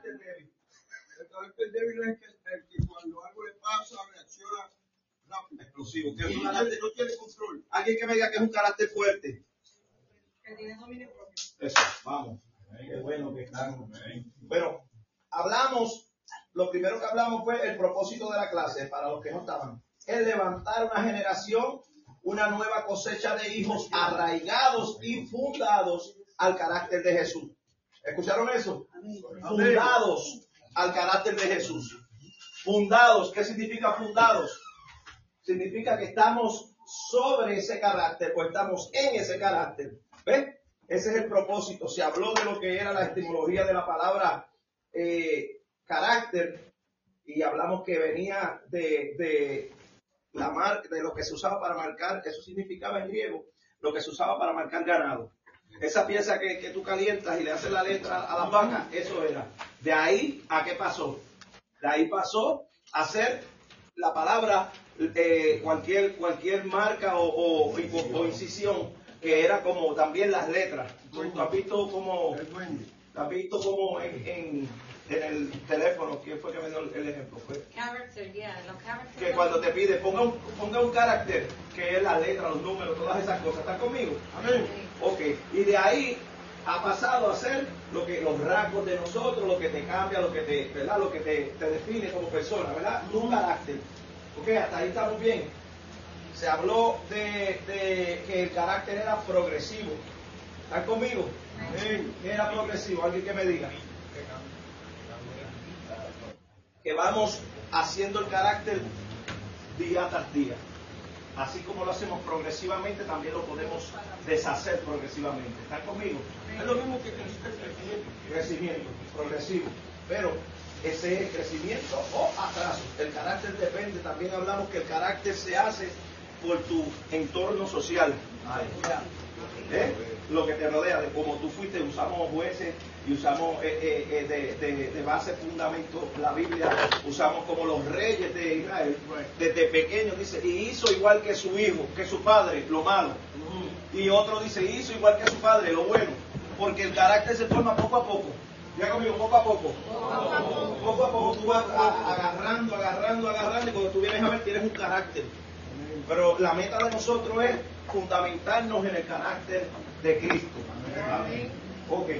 carácter débil? El carácter débil es que, el que cuando algo le pasa reacciona rápido. Explosivo. ¿Qué es un No carácter? tiene, no tiene control. Alguien que me diga que es un carácter fuerte. Que tiene dominio propio. Eso, vamos. Qué bueno que están. Bueno, hablamos, lo primero que hablamos fue el propósito de la clase, para los que no estaban. Es levantar una generación, una nueva cosecha de hijos arraigados y fundados al carácter de Jesús. ¿Escucharon eso? Fundados al carácter de Jesús. Fundados, ¿qué significa fundados? Significa que estamos sobre ese carácter o estamos en ese carácter. ¿Ves? Ese es el propósito. Se habló de lo que era la etimología de la palabra eh, carácter y hablamos que venía de, de la mar, de lo que se usaba para marcar, eso significaba en griego, lo que se usaba para marcar ganado. Esa pieza que, que tú calientas y le haces la letra a las vacas, eso era. De ahí a qué pasó. De ahí pasó a ser la palabra eh, cualquier cualquier marca o, o- o- o incisión que era como también las letras. Tú has visto como has visto como en, en, en el teléfono, ¿quién fue que me dio el ejemplo? Fue Character, yeah, los characters. que cuando te pide ponga un, ponga un carácter, que es la letra, los números, todas esas cosas. ¿Estás conmigo? Amén. Ok, y de ahí ha pasado a ser lo que los rasgos de nosotros, lo que te cambia, lo que te, ¿verdad? Lo que te, te define como persona, ¿verdad? Tu carácter. Ok, hasta ahí estamos bien. Se habló de, de que el carácter era progresivo. ¿Están conmigo? Amén. ¿Qué era progresivo? Alguien que me diga. Que vamos haciendo el carácter día tras día. Así como lo hacemos progresivamente, también lo podemos deshacer progresivamente. ¿Están conmigo? Es lo mismo que crecimiento. Crecimiento progresivo. Pero ese es crecimiento o atraso. El carácter depende. También hablamos que el carácter se hace por tu entorno social. ¿Eh? Lo que te rodea, de cómo tú fuiste, usamos jueces y usamos eh, eh, eh, de, de- de base fundamento la Biblia, usamos como los reyes de Israel, desde pequeños dice, y hizo igual que su hijo, que su padre, lo malo. Y otro dice, hizo igual que su padre, lo bueno. Porque el carácter se forma poco a poco. Ya conmigo, poco a poco. Poco a poco tú vas agarrando, agarrando, agarrando, y cuando tú vienes a ver tienes un carácter. Pero la meta de nosotros es fundamentarnos en el carácter de Cristo. Ok.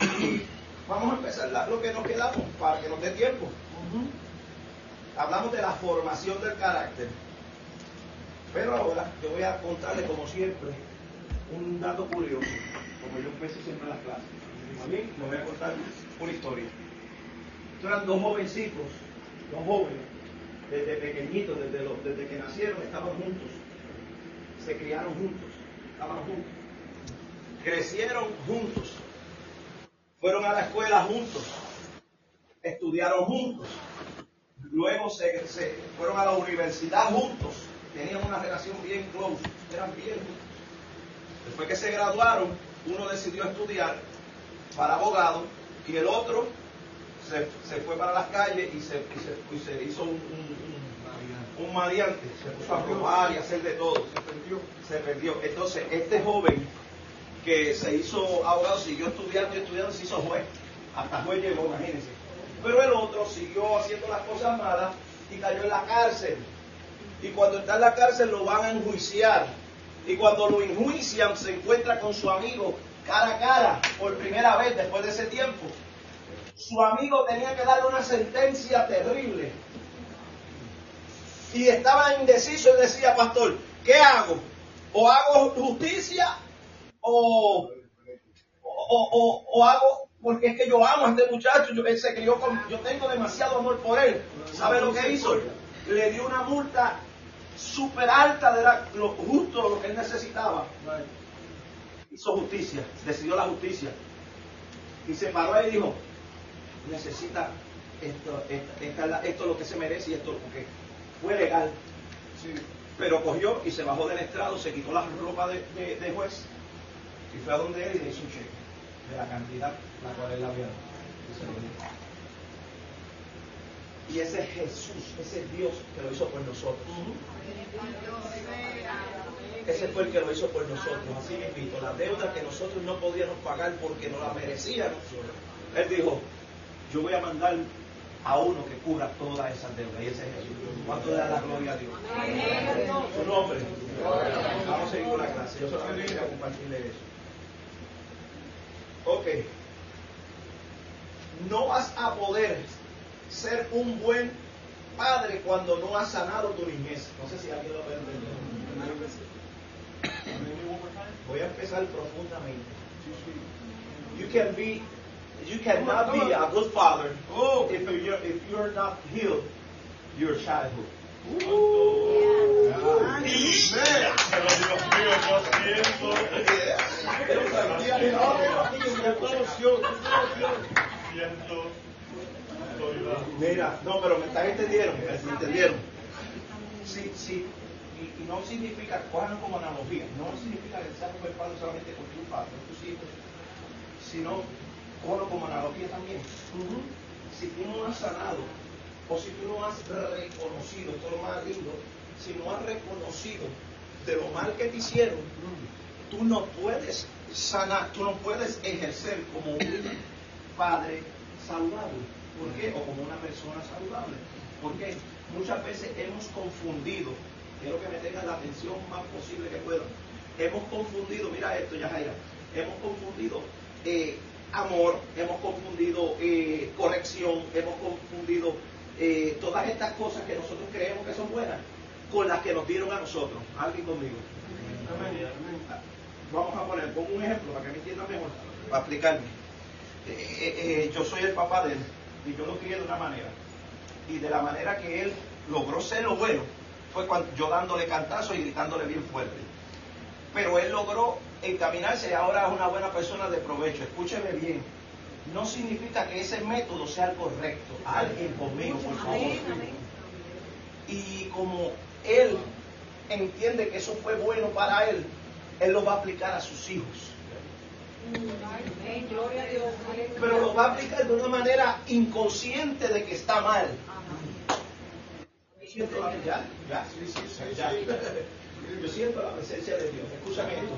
Vamos a empezar lo que nos quedamos para que nos dé tiempo. Hablamos de la formación del carácter. Pero ahora yo voy a contarle, como siempre, un dato curioso, como yo empecé siempre en las clases. A mí me voy a contar una historia. Estos eran dos jovencitos, dos jóvenes, desde pequeñitos, desde, los- desde que nacieron, estaban juntos. Se criaron juntos, estaban juntos. Crecieron juntos. Fueron a la escuela juntos. Estudiaron juntos. Luego se, se fueron a la universidad juntos. Tenían una relación bien close. Eran bien juntos. Después que se graduaron, uno decidió estudiar para abogado y el otro se, se fue para las calles y se, y se- y se hizo un, un, un- un maleante. Se puso a robar y a hacer de todo. Se perdió. Se perdió. Entonces, este joven que se hizo abogado siguió estudiando y estudiando, se hizo juez. Hasta juez llegó, imagínense. Pero el otro siguió haciendo las cosas malas y cayó en la cárcel. Y cuando está en la cárcel lo van a enjuiciar. Y cuando lo enjuician se encuentra con su amigo cara a cara por primera vez después de ese tiempo. Su amigo tenía que darle una sentencia terrible. Y estaba indeciso y decía, pastor, ¿qué hago? ¿O hago justicia o, o, o- o hago, porque es que yo amo a este muchacho, yo, se crió con, yo tengo demasiado amor por él. ¿Sabe lo que hizo? Le dio una multa súper alta de la- lo justo lo que él necesitaba. Hizo justicia, decidió la justicia. Y se paró ahí y dijo, necesita esto, esta- esta esto es lo que se merece y esto porque fue legal. Sí. Pero cogió y se bajó del estrado, se quitó la ropa de, de- de juez y fue a donde él y le hizo un cheque de la cantidad la cual él había dado. Y ese es Jesús, ese es Dios que lo hizo por nosotros. Ese fue el que lo hizo por nosotros. Así mismo, la deuda que nosotros no podíamos pagar porque no la merecíamos. Él dijo, yo voy a mandar a uno que cubra todas esas deudas. Y ese es Jesús. ¿Cuánto le da la gloria a Dios? Su nombre. Vamos a seguir con la clase. Yo solamente quería compartirle eso. Ok. No vas a poder ser un buen padre cuando no has sanado tu niñez. No sé si alguien lo ha entendido. Voy a empezar profundamente. You can be, you cannot be a good father if you're if you're not healed your childhood. Mira, no, pero me están entendiendo, me entendieron. Sí, sí, y, y no significa, como analogía, no significa que seas un buen padre solamente con tu padre, con tus hijos, sino cojan como analogía también. Si tú no has sanado, o si tú no has reconocido, esto es lo más lindo, si no has reconocido de lo mal que te hicieron, tú no puedes sanar, tú no puedes ejercer como un padre saludable. ¿Por qué? O como una persona saludable. ¿Por qué? Muchas veces hemos confundido, quiero que me tengan la atención más posible que puedan, hemos confundido, mira esto, Yajaira, hemos confundido eh, amor, hemos confundido eh, corrección, hemos confundido eh, todas estas cosas que nosotros creemos que son buenas con las que nos dieron a nosotros. ¿Alguien conmigo? Vamos a poner, pongo un ejemplo para que me entiendan mejor, para explicarme. Eh, eh, eh, yo soy el papá de él y yo lo crié de una manera. Y de la manera que él logró ser lo bueno fue cuando yo dándole cantazo y gritándole bien fuerte. Pero él logró encaminarse y ahora es una buena persona de provecho. Escúcheme bien. No significa que ese método sea el correcto. Alguien conmigo, por favor. Y como él entiende que eso fue bueno para él, él lo va a aplicar a sus hijos. Pero lo va a aplicar de una manera inconsciente de que está mal. Yo siento la, ya, ya, sí, sí, sí, ya. Yo siento la presencia de Dios. Escúchame esto.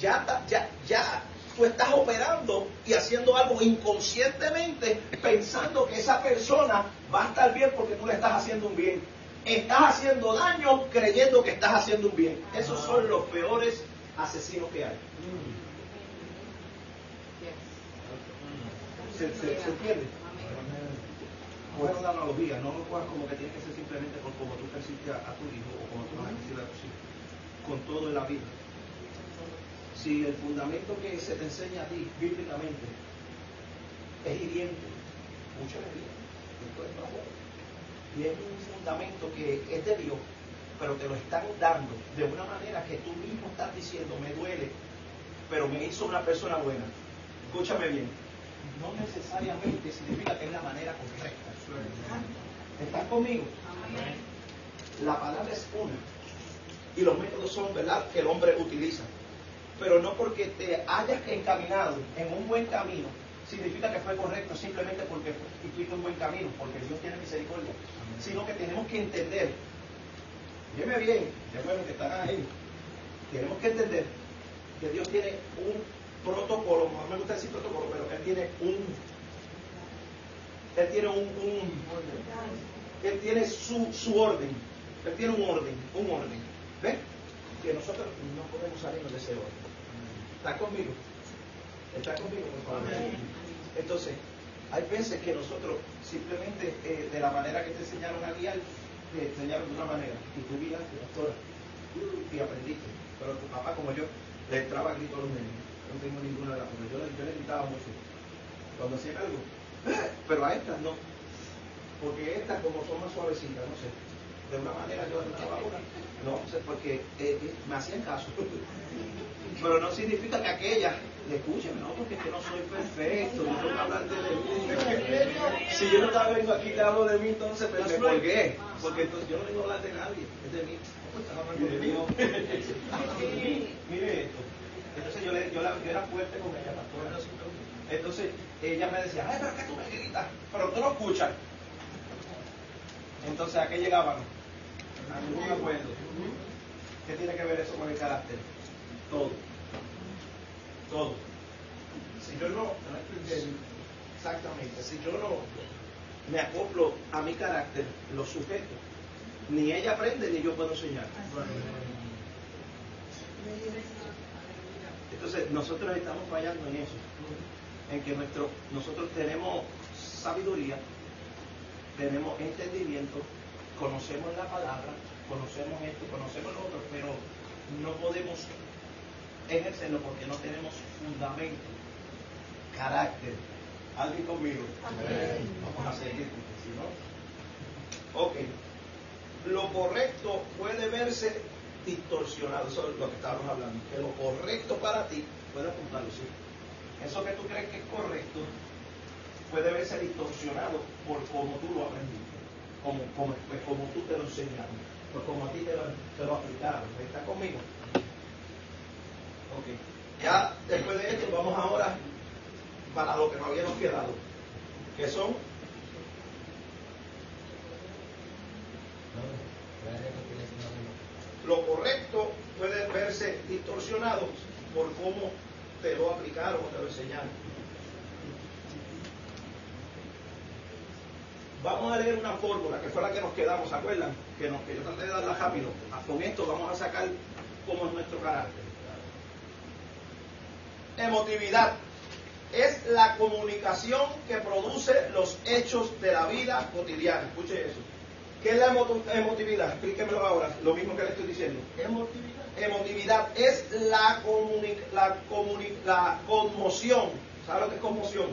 Ya, ya, ya tú estás operando y haciendo algo inconscientemente pensando que esa persona va a estar bien porque tú le estás haciendo un bien. Estás haciendo daño creyendo que estás haciendo un bien. Esos son los peores asesinos que hay. ¿Se, se, se entiende? Coge una analogía, no lo cojas como que tiene que ser simplemente por como tú persistes a, a tu hijo o como tú vas a persistir a tus hijos. Con todo en la vida. Si el fundamento que se te enseña a ti bíblicamente es hiriente, es bravo. y es un fundamento que es de Dios, pero te lo están dando de una manera que tú mismo estás diciendo, me duele, pero me hizo una persona buena. Escúchame bien, no necesariamente significa que es la manera correcta. ¿Estás conmigo? La palabra es una. Y los métodos son, ¿verdad?, que el hombre utiliza. Pero no porque te hayas encaminado en un buen camino, significa que fue correcto simplemente porque fuiste un buen camino, porque Dios tiene misericordia. Sino que tenemos que entender, dime bien, qué bueno que están ahí, tenemos que entender que Dios tiene un protocolo, no me gusta decir protocolo, pero Él tiene un, Él tiene un, un Él tiene su, su orden, Él tiene un orden, un orden, ¿ves? Que nosotros no podemos salirnos de ese orden. ¿Está conmigo? ¿Está conmigo, por favor? Entonces, hay veces que nosotros simplemente eh, de la manera que te enseñaron a guiar, te enseñaron de una manera, y tú guiaste, pastora, y aprendiste. Pero tu papá, como yo, le entraba grito a los niños. No tengo ninguna de las cosas. Yo, yo le gritaba mucho. Cuando hacían algo. "Eh", Pero a estas no. Porque estas, como son más suavecitas, no sé. De una manera yo entraba una. No sé, porque eh, eh, me hacían caso. Pero no significa que aquella le escuchen, no, porque es que no soy perfecto, no tengo que de mí. Si yo no estaba vengo aquí te hablo de mí, entonces pues, me colgué. Porque entonces yo no vengo a hablar de nadie, es de mí. Y de mí. Mire esto. Entonces yo, le, yo, era fuerte con ella. Entonces ella me decía, ay, pero que tú me gritas, pero tú no escuchas. Entonces, ¿a qué llegaban? A ningún acuerdo. ¿Qué tiene que ver eso con el carácter? Todo. Todo. Si yo no, Exactamente. Si yo no me acoplo a mi carácter, lo sujeto, ni ella aprende ni yo puedo enseñar. Entonces, nosotros estamos fallando en eso, en que nuestro, nosotros tenemos sabiduría, tenemos entendimiento, conocemos la palabra, conocemos esto, conocemos lo otro, pero no podemos ejercerlo porque no tenemos fundamento, carácter. ¿Alguien conmigo? Vamos a seguir, porque si no. Ok. Lo correcto puede verse distorsionado, eso es lo que estábamos hablando, que lo correcto para ti, puede apuntarlo, sí. Eso que tú crees que es correcto puede verse distorsionado por cómo tú lo aprendiste, como, como, pues, como tú te lo enseñaron, pues como a ti te lo, te lo aplicaron. ¿Está conmigo? Ya después de esto vamos ahora para lo que nos habíamos quedado, que son lo correcto puede verse distorsionado por cómo te lo aplicaron o te lo enseñaron. Vamos a leer una fórmula que fue la que nos quedamos, ¿se acuerdan? Que, nos, que yo traté de darla rápido. Con esto vamos a sacar cómo es nuestro carácter. Emotividad es la comunicación que produce los hechos de la vida cotidiana. Escuche eso. ¿Qué es la emotividad? Explíquemelo ahora, lo mismo que le estoy diciendo. Emotividad. Emotividad es la, comuni la, comuni la conmoción. ¿Sabe lo que es conmoción?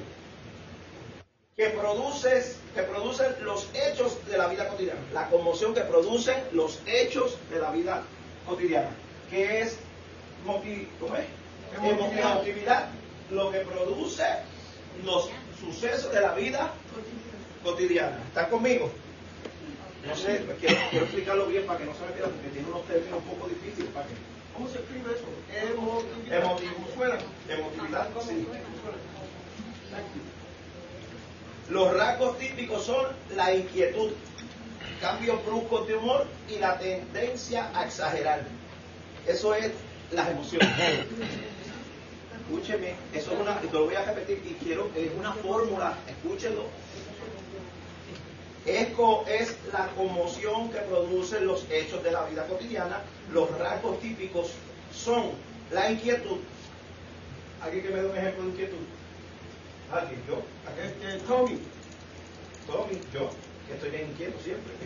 Que, produces, que producen los hechos de la vida cotidiana. La conmoción que producen los hechos de la vida cotidiana. ¿Qué es, ¿cómo es? Emotividad. emotividad? Lo que produce los sucesos de la vida cotidiana. ¿Están conmigo? No sé, pues quiero, quiero explicarlo bien para que no se me pierda, porque tiene unos términos un poco difíciles para que. ¿Cómo se escribe eso? Emotividad. Emotivo. Fuera. Emotividad, sí. Los rasgos típicos son la inquietud, cambios bruscos de humor y la tendencia a exagerar. Eso es las emociones. Escúcheme, eso es una, lo voy a repetir y quiero, es una fórmula, escúchenlo. Eco es la conmoción que producen los hechos de la vida cotidiana. Los rasgos típicos son la inquietud. ¿Alguien que me dé un ejemplo de inquietud? ¿Alguien? ¿Yo? Este, Tommy. Tommy, yo, que estoy bien inquieto siempre.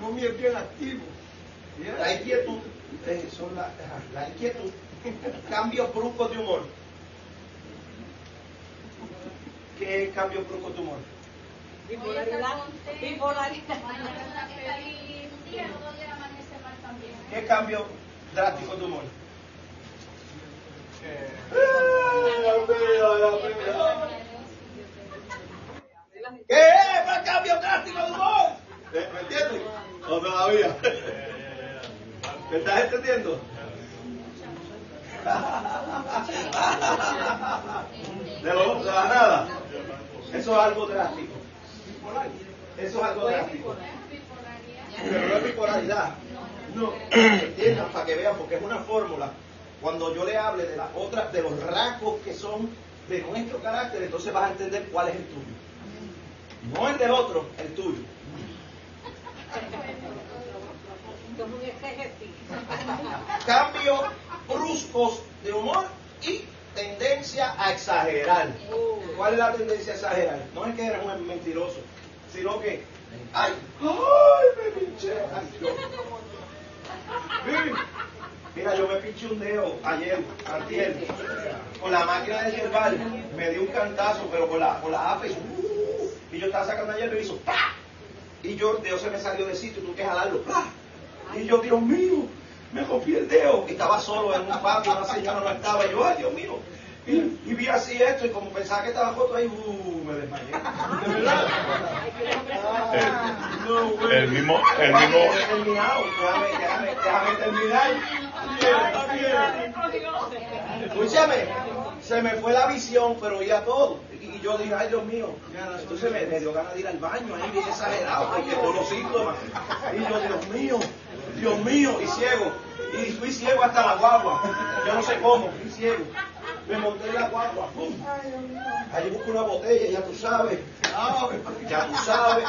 Tommy es bien activo. La inquietud, eh, son la, la inquietud, cambios bruscos de humor. ¿Qué es cambios bruscos de humor? Bipolaridad. Bipolaridad. ¿Qué cambio drástico de humor? ¿Qué es el cambio drástico de humor? ¿Eh, ¿Me entiendes? ¿O todavía? ¿Me estás entendiendo? De, lo, de la nada. Eso es algo drástico. Eso es algo drástico. Pero no es bipolaridad. No, entiendan para que vean, porque es una fórmula. Cuando yo le hable de las otras, de los rasgos que son de nuestro carácter, entonces vas a entender cuál es el tuyo. No el del otro, el tuyo. Cambios bruscos de humor y tendencia a exagerar. ¿Cuál es la tendencia a exagerar? No es que eres un mentiroso, sino que, ay, ay, me pinché. Ay, yo. Mira, yo me pinché un dedo ayer, antier, con la máquina de yerbal, me dio un cantazo, pero con la, con la APE, y yo estaba sacando ayer me hizo, ¡pa! Y yo, el dedo se me salió de sitio, tuve que jalarlo, ¡pa! Y yo, Dios mío, me rompí el dedo. Y estaba solo en un patio, una señora no estaba. Y yo, ay, Dios mío. Y, y vi así esto, y como pensaba que estaba foto ahí, uh, me desmayé. De verdad. Ah, no, güey. El mismo, el mismo, terminado. Déjame, déjame, déjame terminar. Escúchame, se me fue la visión, pero oía todo. Y yo dije, ay Dios mío. Entonces me, me dio ganas de ir al baño, ahí bien exagerado, porque todos los síntomas. Y yo, Dios mío, Dios mío, y ciego. Y fui ciego hasta la guagua. Yo no sé cómo, fui ciego. me monté en la guagua, ¡pum! Allí busco una botella, ya tú sabes. Ya tú sabes.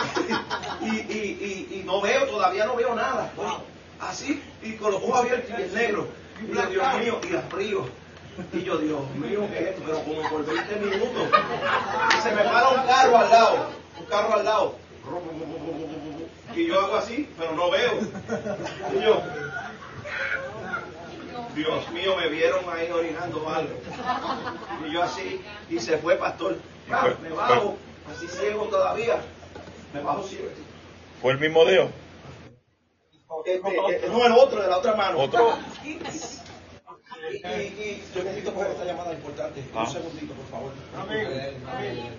Y, y, y, no veo, todavía no veo nada. Así, y con los ojos abiertos y el negro. Y yo, Dios mío, y el frío. Y yo, Dios mío, ¿qué es esto? Pero como por 20 minutos. Se me para un carro al lado. Un carro al lado. Y yo hago así, pero no veo. Y yo, Dios mío, me vieron ahí orinando algo. Y yo así, y se fue pastor. Ya, me bajo, así ciego todavía. Me bajo ciego. ¿Fue el mismo Dios? Este, este, no, el otro, de la otra mano. Otro. Y, y, y yo necesito coger esta llamada importante. Ah. Un segundito, por favor. Amén. Amén.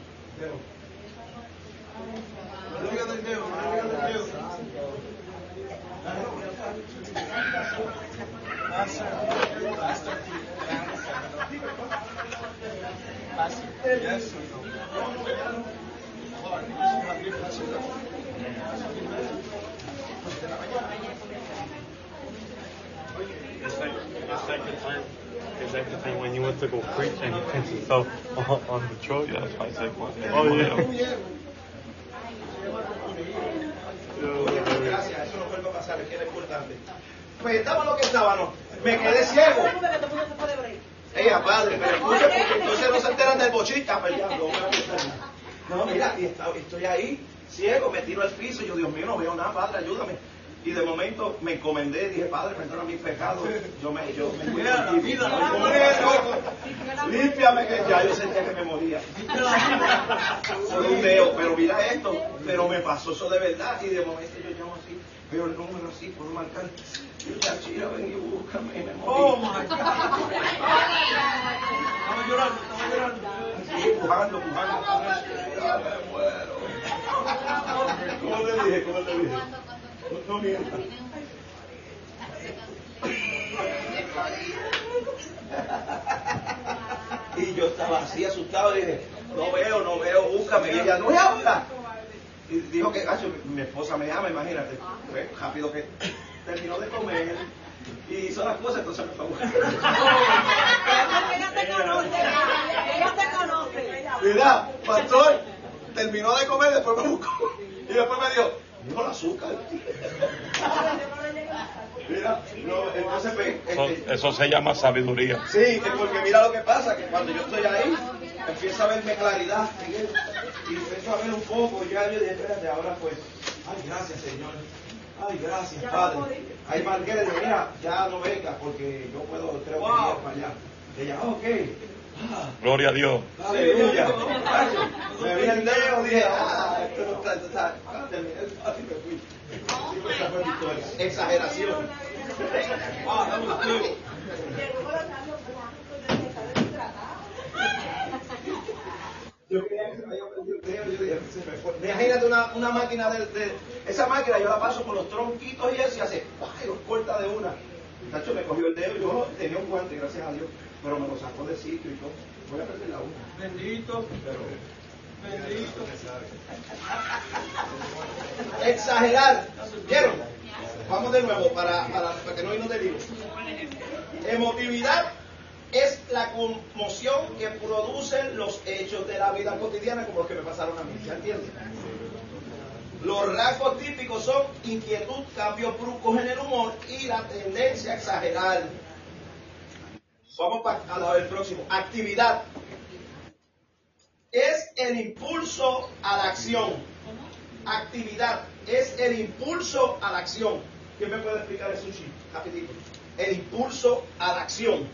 Yes. Is time? Time when you went to go preach and you pinch yourself on, the? Yeah, that's my second one. Oh yeah. Gracias, eso no vuelve a pasar, es que. Pues estaba lo que estaba, no. Me quedé ciego. Ella, padre, pero escucha, porque entonces no se enteran del bochita, pero no mira, y estoy ahí, ciego, me tiro al piso, yo, Dios mío, no veo nada, padre, ayúdame. Y de momento me encomendé, dije, padre, perdona mis pecados. Yo me, yo me Mira, la vida, la Límpiame que ya yo sentía que me moría. Por un dedo, pero mira esto, pero me pasó eso de verdad y de momento yo llamo así, veo el número así, puedo marcar. Y yo, chachira, ven y búscame y me morí. Oh my God. Estaba llorando, estaba llorando. Así, empujando, empujando. Ya me muero. ¿Cómo le dije? ¿Cómo le dije? Y yo estaba así asustado y dije, no veo, no veo, búscame. Y ella, no es ahora. Y dijo que, "Acho, mi esposa me llama, imagínate. Fue rápido que terminó de comer y hizo las cosas, entonces me fue ella te conoce. Mira, pastor, terminó de comer, después me buscó. Y después me dijo, dijo el azúcar. Mira, no, entonces pues, Eso, este, eso se llama sabiduría. Sí, es porque mira lo que pasa, que cuando yo estoy ahí, empieza a verme claridad, Miguel, y empiezo a ver un poco, ya yo dije, espérate, ahora pues, ay, gracias Señor, ay, gracias Padre. Ahí marqué, le dije, mira, ya no venga, porque yo puedo, que ir para allá. Ella, ok, ah, Gloria a Dios. aleluya. Me vi el dedo, dije, ah, esto no está, esto ah, y me fui. Sí, esa fue mi historia. Exageración. Ah, that was good. Yo creía que se me había perdido el dedo, yo dije, se me fue. Imagínate una, una máquina de, de- Esa máquina yo la paso por los tronquitos y eso y hace, ¡ay! los corta de una. Tacho me cogió el dedo, yo tenía un guante, gracias a Dios, pero me lo sacó de sitio y todo. Voy a perder la una. Bendito, Pero, bendito. exagerar. ¿Vieron? Vamos de nuevo para, para, para que no irnos de lío. Emotividad es la conmoción que producen los hechos de la vida cotidiana como los que me pasaron a mí. ¿Ya entienden? Los rasgos típicos son inquietud, cambios bruscos en el humor y la tendencia a exagerar. Vamos pa- a la del próximo. Actividad. Es el impulso a la acción. Actividad es el impulso a la acción. ¿Quién me puede explicar un chip? Rapidito. El impulso a la acción.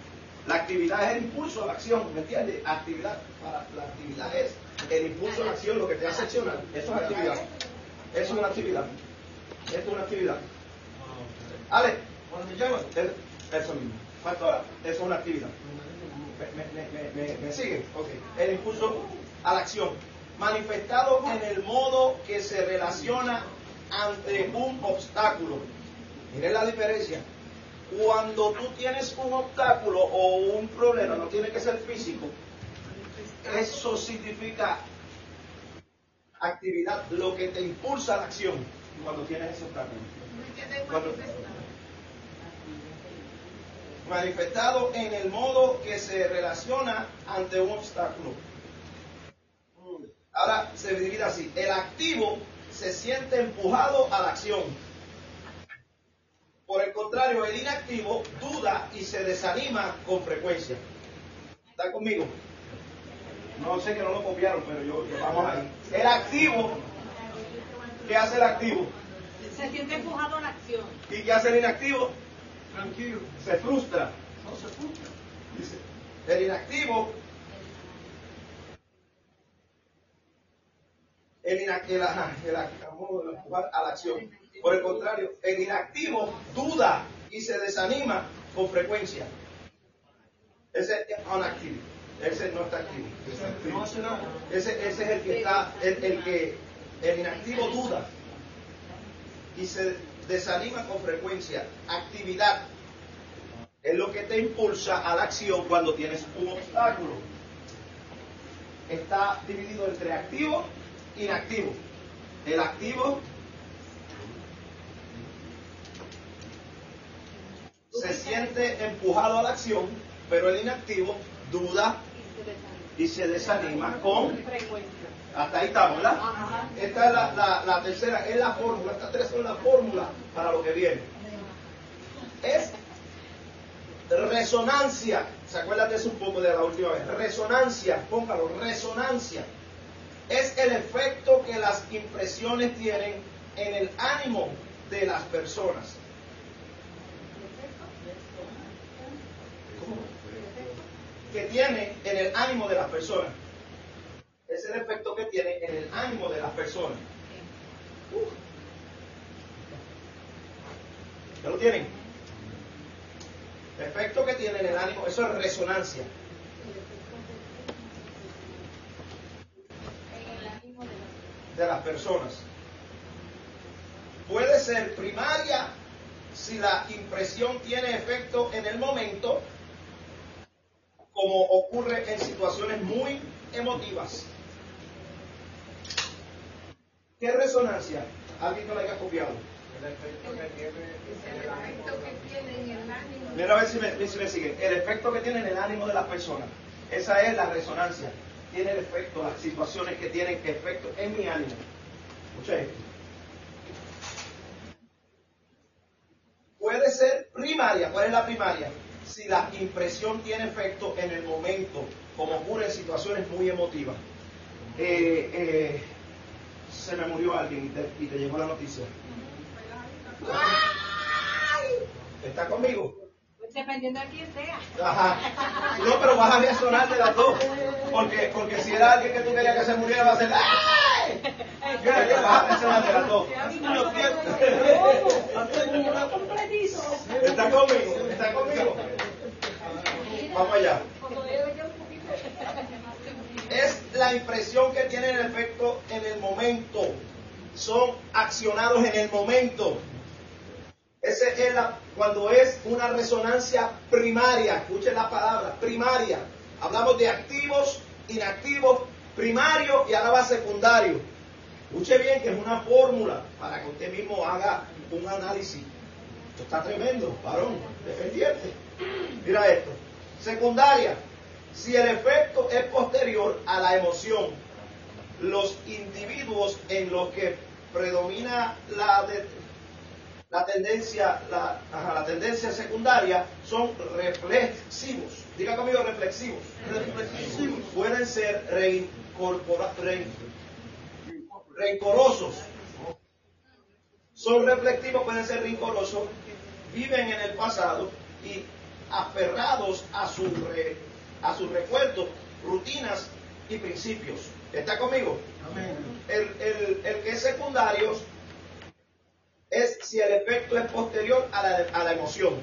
La actividad es el impulso a la acción, ¿me entiendes? Actividad, para, la actividad es el impulso a la acción, lo que te hace accionar. Eso es actividad. Eso es una actividad. Esto es una actividad. Ale, Cuando me llaman, el- eso mismo. Eso es una actividad. ¿Me, me, me, me, me sigue? Ok. El impulso a la acción. Manifestado en el modo que se relaciona ante un obstáculo. Miren la diferencia. Cuando tú tienes un obstáculo o un problema, no tiene que ser físico, eso significa actividad, lo que te impulsa a la acción cuando tienes ese obstáculo. Cuando- manifestado en el modo que se relaciona ante un obstáculo. Ahora se divide así. El activo se siente empujado a la acción. Por el contrario, el inactivo duda y se desanima con frecuencia. ¿Está conmigo? No sé que no lo copiaron, pero yo, yo- vamos ahí. El activo, ¿qué hace el activo? Se siente empujado a la acción. ¿Y qué hace el inactivo? Tranquilo. Se frustra. No se escucha. Dice, el inactivo, el, ina- el, el a la acción. Por el contrario, el inactivo duda y se desanima con frecuencia. Ese es unactivo. Ese no está activo. Ese, ese es el que está, el, el que, el inactivo duda y se desanima con frecuencia. Actividad es lo que te impulsa a la acción cuando tienes un obstáculo. Está dividido entre activo e inactivo. El activo se siente empujado a la acción, pero el inactivo duda y se desanima con Frecuencia. Hasta ahí estamos, ¿verdad? Ajá. Esta es la, la- la tercera, es la fórmula. Estas tres son la fórmula para lo que viene. Es resonancia. ¿Se acuerdan de eso un poco de la última vez? Resonancia, póngalo, resonancia. Es el efecto que las impresiones tienen en el ánimo de las personas. ¿Cómo? Que tiene en el ánimo de las personas es el efecto que tiene en el ánimo de las personas. ¿Ya lo tienen? Efecto que tiene en el ánimo, eso es resonancia. De las personas. Puede ser primaria si la impresión tiene efecto en el momento, como ocurre en situaciones muy emotivas. ¿Qué resonancia? Alguien que lo haya copiado. Mira a ver si me, si me siguen. El efecto que tiene en el ánimo de las personas. Esa es la resonancia. Tiene el efecto, las situaciones que tienen efecto en mi ánimo. Escucha esto. Puede ser primaria. ¿Cuál es la primaria? Si la impresión tiene efecto en el momento, como ocurre en situaciones muy emotivas. Eh, eh, se me murió alguien y te, y te llegó la noticia. ¿Está conmigo? Pues dependiendo de quién sea. Ajá. No, pero vas a resonar de las dos. Porque, porque si era alguien que tú querías que se muriera, va a ser ¡Ay! Ya, vas a de las dos. ¿Está conmigo? ¿Está conmigo? Vamos allá. Es la impresión que tienen el efecto en el momento. Son accionados en el momento. Ese es la, cuando es una resonancia primaria. Escuchen la palabra, primaria. Hablamos de activos, inactivos, primario y ahora va secundario. Escuche bien que es una fórmula para que usted mismo haga un análisis. Esto está tremendo, varón, dependiente. Mira esto. Secundaria. Si el efecto es posterior a la emoción, los individuos en los que predomina la, de- la tendencia, la, ajá, la tendencia secundaria son reflexivos. Diga conmigo reflexivos. Reflexivos. Pueden ser reincorpora- rein- rencorosos. Son reflexivos, pueden ser rencorosos, viven en el pasado y aferrados a su, re- a sus recuerdos, rutinas y principios. ¿Está conmigo? El, el- el que es secundario es si el efecto es posterior a la, a la emoción.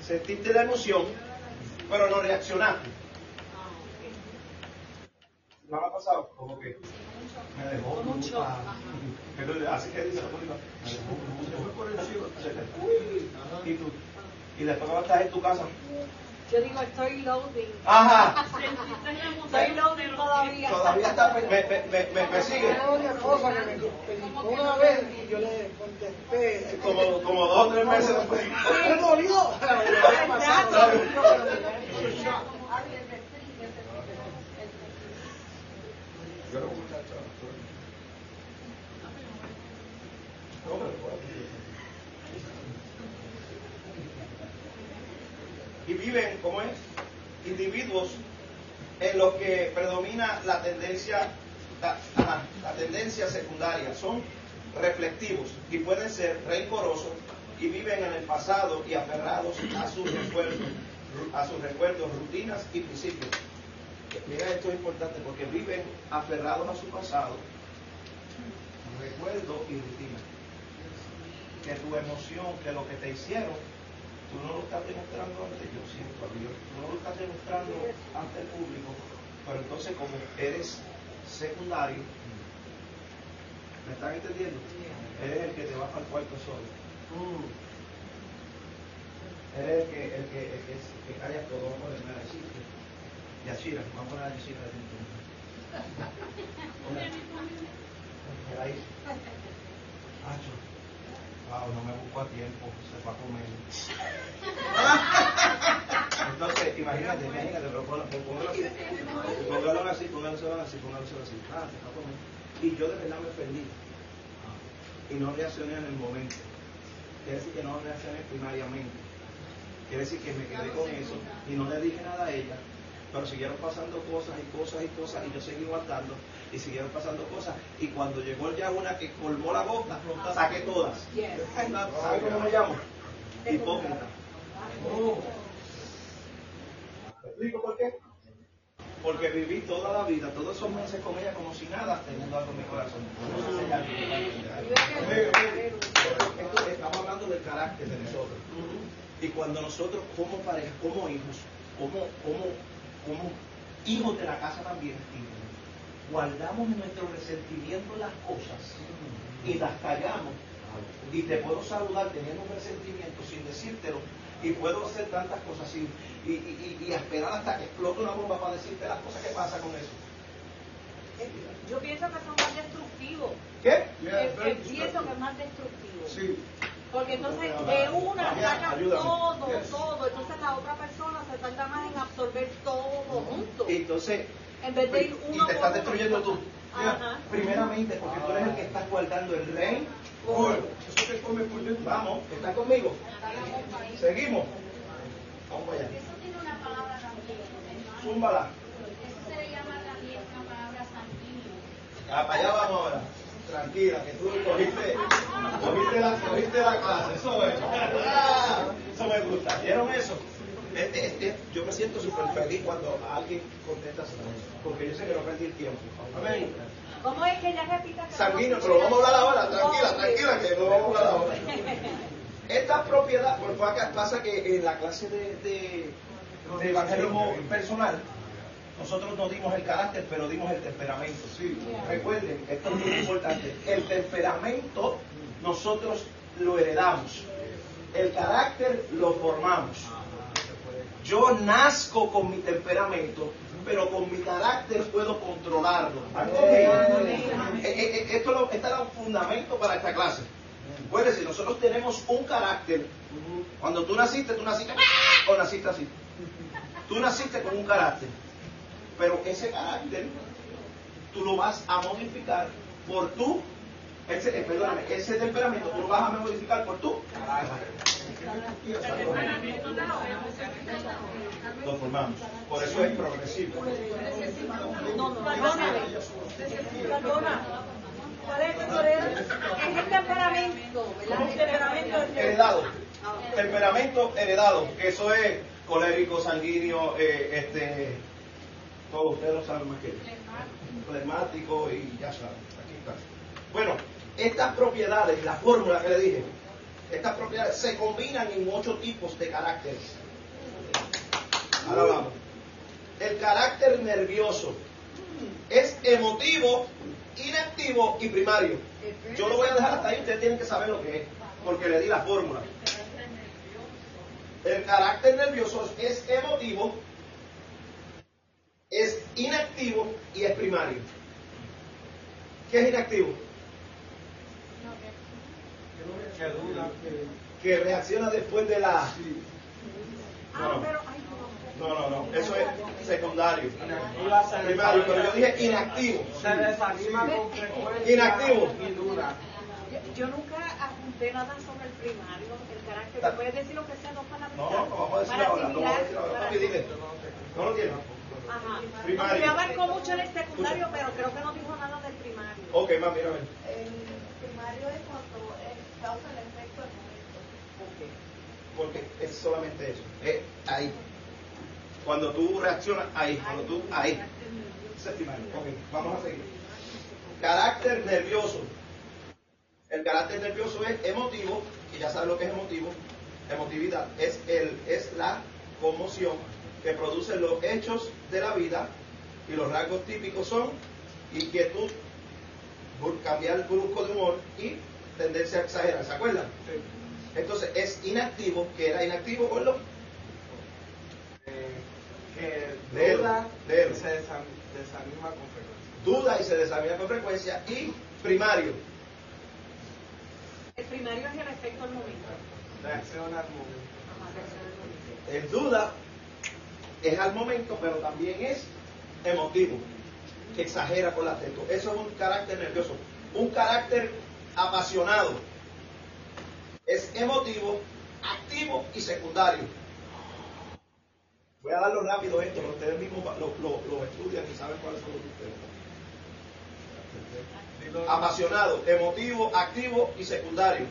Sentiste la emoción, pero no reaccionaste. ¿No me ha pasado? Como que me dejó Mucho. ah, pero así que dice la película, me dejó Se fue por fue. y tú y después cuando estás en tu casa Yo digo, estoy loading. ajá Estoy loading todavía. todavía está, me, me, me, me- me sigue. Era una cosa que me predicó una vez y yo le contesté. Como, como dos o tres meses después. Me dolió. Y viven, ¿cómo es? Individuos en los que predomina la tendencia, la, ajá, la tendencia secundaria. Son reflectivos y pueden ser rencorosos y viven en el pasado y aferrados a sus recuerdos, a sus recuerdos, rutinas y principios. Mira, esto es importante porque viven aferrados a su pasado, recuerdo y rutina. Que tu emoción, que lo que te hicieron, tú no lo estás demostrando ante yo siento a Dios, tú no lo estás demostrando ante el público, pero entonces como eres secundario, ¿me están entendiendo? Eres el que te va para el cuarto solo. Eres el que, el que, el que, el que calla todo, vamos a poner a decir. Y a Shira, vamos a poner a Shira de dentro. Mira ahí. Acho. Wow, no me busco a tiempo, se va a comer. Entonces, imagínate, imagínate, pero póngalo así. Póngalo así, póngalo así, póngalo así. Ah, se va a comer. Y yo de verdad me perdí. Y no reaccioné en el momento. Quiere decir que no reaccioné primariamente. Quiere decir que me quedé con eso y no le dije nada a ella. Pero siguieron pasando cosas y cosas y cosas y yo seguí guardando y siguieron pasando cosas. Y cuando llegó ya una que colmó la boca, saqué todas. Yes. ¿Sabe cómo me llamo? Hipócrita. ¿Me explico por qué? Porque viví toda la vida, todos esos meses con ella como si nada, teniendo algo en mi corazón. Estamos hablando del carácter de nosotros. Y cuando nosotros, como pareja, como hijos, como, como, como hijos de la casa también, guardamos nuestro resentimiento en las cosas y las callamos. Y te puedo saludar teniendo un resentimiento sin decírtelo. Y puedo hacer tantas cosas sin, y, y, y- y esperar hasta que explote una bomba para decirte las cosas que pasa con eso. Yo pienso que son más destructivos. ¿Qué? Yeah, pienso que es más destructivo. Sí. Porque entonces de una María, sacan ayúdame. todo, todo. Entonces la otra persona se tarda más en absorber todo junto. Y entonces, En vez de ir y uno te por estás destruyendo tú. Ajá. Primeramente, porque tú eres el que estás guardando el rey. Eso que come por dentro. Vamos, ¿estás conmigo? Seguimos. Vamos allá. Eso tiene una palabra también. Zúmbala. Eso se le llama también una palabra sanguíneo. Ah, para allá vamos ahora. Tranquila, que tú cogiste, cogiste, la, cogiste la clase. Eso es. Eso me gusta. ¿Vieron eso? Este, este, yo me siento súper feliz cuando alguien contesta así, porque yo sé que no perdí el tiempo. Amén. ¿Cómo es que ella repita? Sanguíneo, pero vamos a hablar ahora, tranquila, tranquila, que no vamos a hablar ahora. Esta propiedad, por acá pasa que en la clase de, de, de evangelismo personal, nosotros no dimos el carácter, pero dimos el temperamento. Sí. Recuerden, esto es muy importante, el temperamento nosotros lo heredamos, el carácter lo formamos. Yo nazco con mi temperamento, pero con mi carácter puedo controlarlo. Eh, eh, eh, Esto este era un fundamento para esta clase. Puede decir, nosotros tenemos un carácter. Cuando tú naciste, tú naciste ¡ah! o naciste así. Tú naciste con un carácter. Pero ese carácter tú lo vas a modificar por tu, ese, eh, perdóname, ese temperamento tú lo vas a modificar por tu Lo formamos. Por eso es progresivo. No, no, perdóname. Perdona. ¿Cuál es el temperamento? Heredado. Temperamento heredado. Que eso es colérico, sanguíneo, eh, este, todos ustedes lo saben más que yo. Flemático y ya saben. Aquí está. Bueno, estas propiedades, la fórmula que le dije, estas propiedades se combinan en ocho tipos de caracteres. Ahora vamos. El carácter nervioso es emotivo, inactivo y primario. Yo lo voy a dejar hasta ahí, ustedes tienen que saber lo que es, porque le di la fórmula. El carácter nervioso es emotivo, es inactivo y es primario. ¿Qué es inactivo? Que duda. Reacciona después de la... Ah, pero, ay, no. No, no, no, eso es secundario. Primario, pero yo dije inactivo. Se desanima con frecuencia. Inactivo. Y dura. Yo, nunca apunté nada sobre el primario, el carácter. Está- ¿Me puedes decir lo que sea dos palabras? No, no, vamos a decir Para ahora, no vamos a asimilar, decir ahora. para- Papi, dile. ¿No lo tienes? Ajá. Primario. Abarcó mucho en el secundario, pero creo que no dijo nada del primario. Ok, más, mira, a ver. El primario es cuando eh, causa el efecto del momento. Porque es solamente eso. Es ahí. Cuando tú reaccionas, ahí. Cuando tú, ahí. Primario. Ok, vamos a seguir. Carácter nervioso. El carácter nervioso es emotivo, y ya sabes lo que es emotivo. Emotividad es, el, es la conmoción que producen los hechos de la vida y los rasgos típicos son inquietud, cambiar brusco de humor y tendencia a exagerar. ¿Se acuerdan? Entonces es inactivo, que era inactivo, por lo Eh, que duda léelo. y se desan- desanima con frecuencia. duda y se desamina con frecuencia y primario. El primario es el efecto del momento. Reacciona al momento. Reacción del momento. El duda es al momento, pero también es emotivo, que exagera con la texto. Eso es un carácter nervioso. Un carácter apasionado es emotivo, activo y secundario. Voy a darlo rápido esto, pero ustedes mismos lo, lo- lo estudian y saben cuáles son los que ustedes. Apasionado, emotivo, activo y secundario.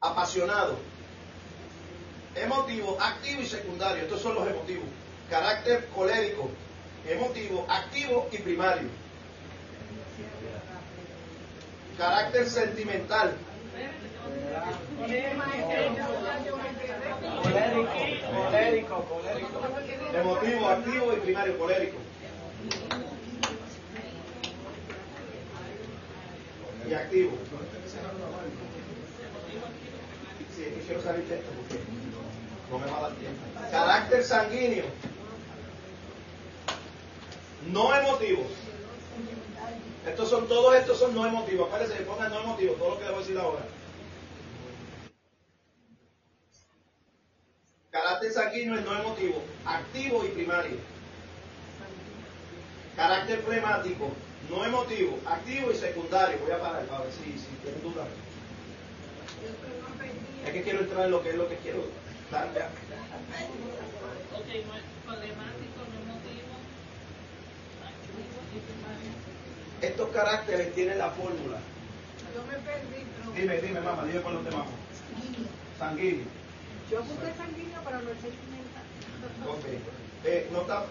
Apasionado, emotivo, activo y secundario. Estos son los emotivos. Carácter colérico, emotivo, activo y primario. Carácter sentimental, Colérico, colérico, colérico. emotivo, activo y primario, colérico. Y activo. Sí, quiero salir de esto porque no me va a dar tiempo. Carácter sanguíneo. No emotivo. Estos son, todos estos son no emotivos. Acuérdense que pongan no emotivos, todo lo que les voy a decir ahora. Carácter sanguíneo es no emotivo, activo y primario. Carácter flemático, no emotivo, activo y secundario. Voy a parar para ver si, si tienen dudas. Es que quiero entrar en lo que es lo que quiero Estos caracteres tienen la fórmula. Yo me perdí, pero Dime, dime, mamá, dime por dónde vamos. Sanguíneo. Yo apunté sanguíneo, el sentimental. Ok. Eh, nota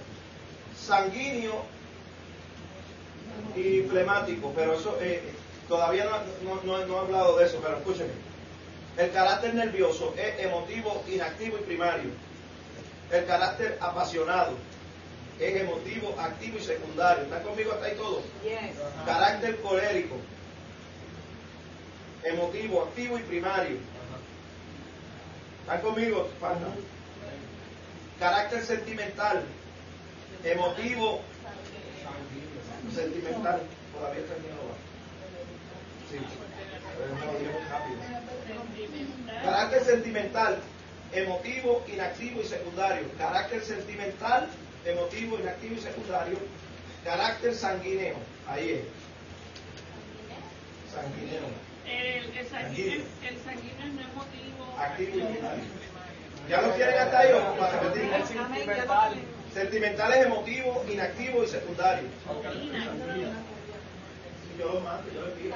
sanguíneo y flemático, pero eso eh, todavía no, no, no- no he hablado de eso, pero escúcheme. El carácter nervioso es emotivo, inactivo y primario. El carácter apasionado es emotivo, activo y secundario. ¿Están conmigo hasta ahí todos? Yes. Carácter colérico, emotivo, activo y primario. ¿Están conmigo? Falta. Carácter sentimental, emotivo, sentimental. Todavía termino. Sí. Pero no rápido. Carácter sentimental, emotivo, inactivo y secundario. Carácter sentimental, emotivo, inactivo y secundario. Carácter sanguíneo. Ahí es. Sanguíneo. El, el, sanguíneo, el sanguíneo es no emotivo. Activo y primario. ¿Ya lo quieren hasta ahí o para repetir? Sentimental. Sentimental es emotivo, inactivo y secundario. Yo lo mando, yo le pido.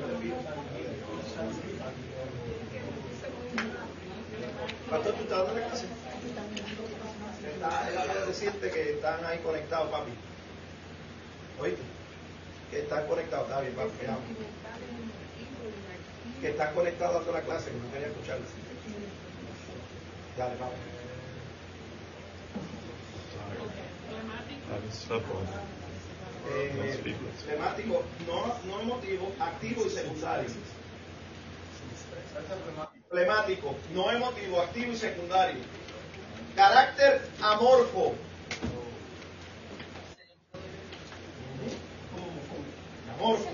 Yo le pido. Pastor, ¿tú estás dando la clase? De decirte que están ahí conectados, papi. ¿Oíste? Que están conectados, está bien, papi. amo. Que están conectados dando la clase, que no quería escucharla. Dale, papi. Eh, temático, no, no emotivo, activo y secundario. Flemático, no emotivo, activo y secundario. Carácter amorfo. Amorfo.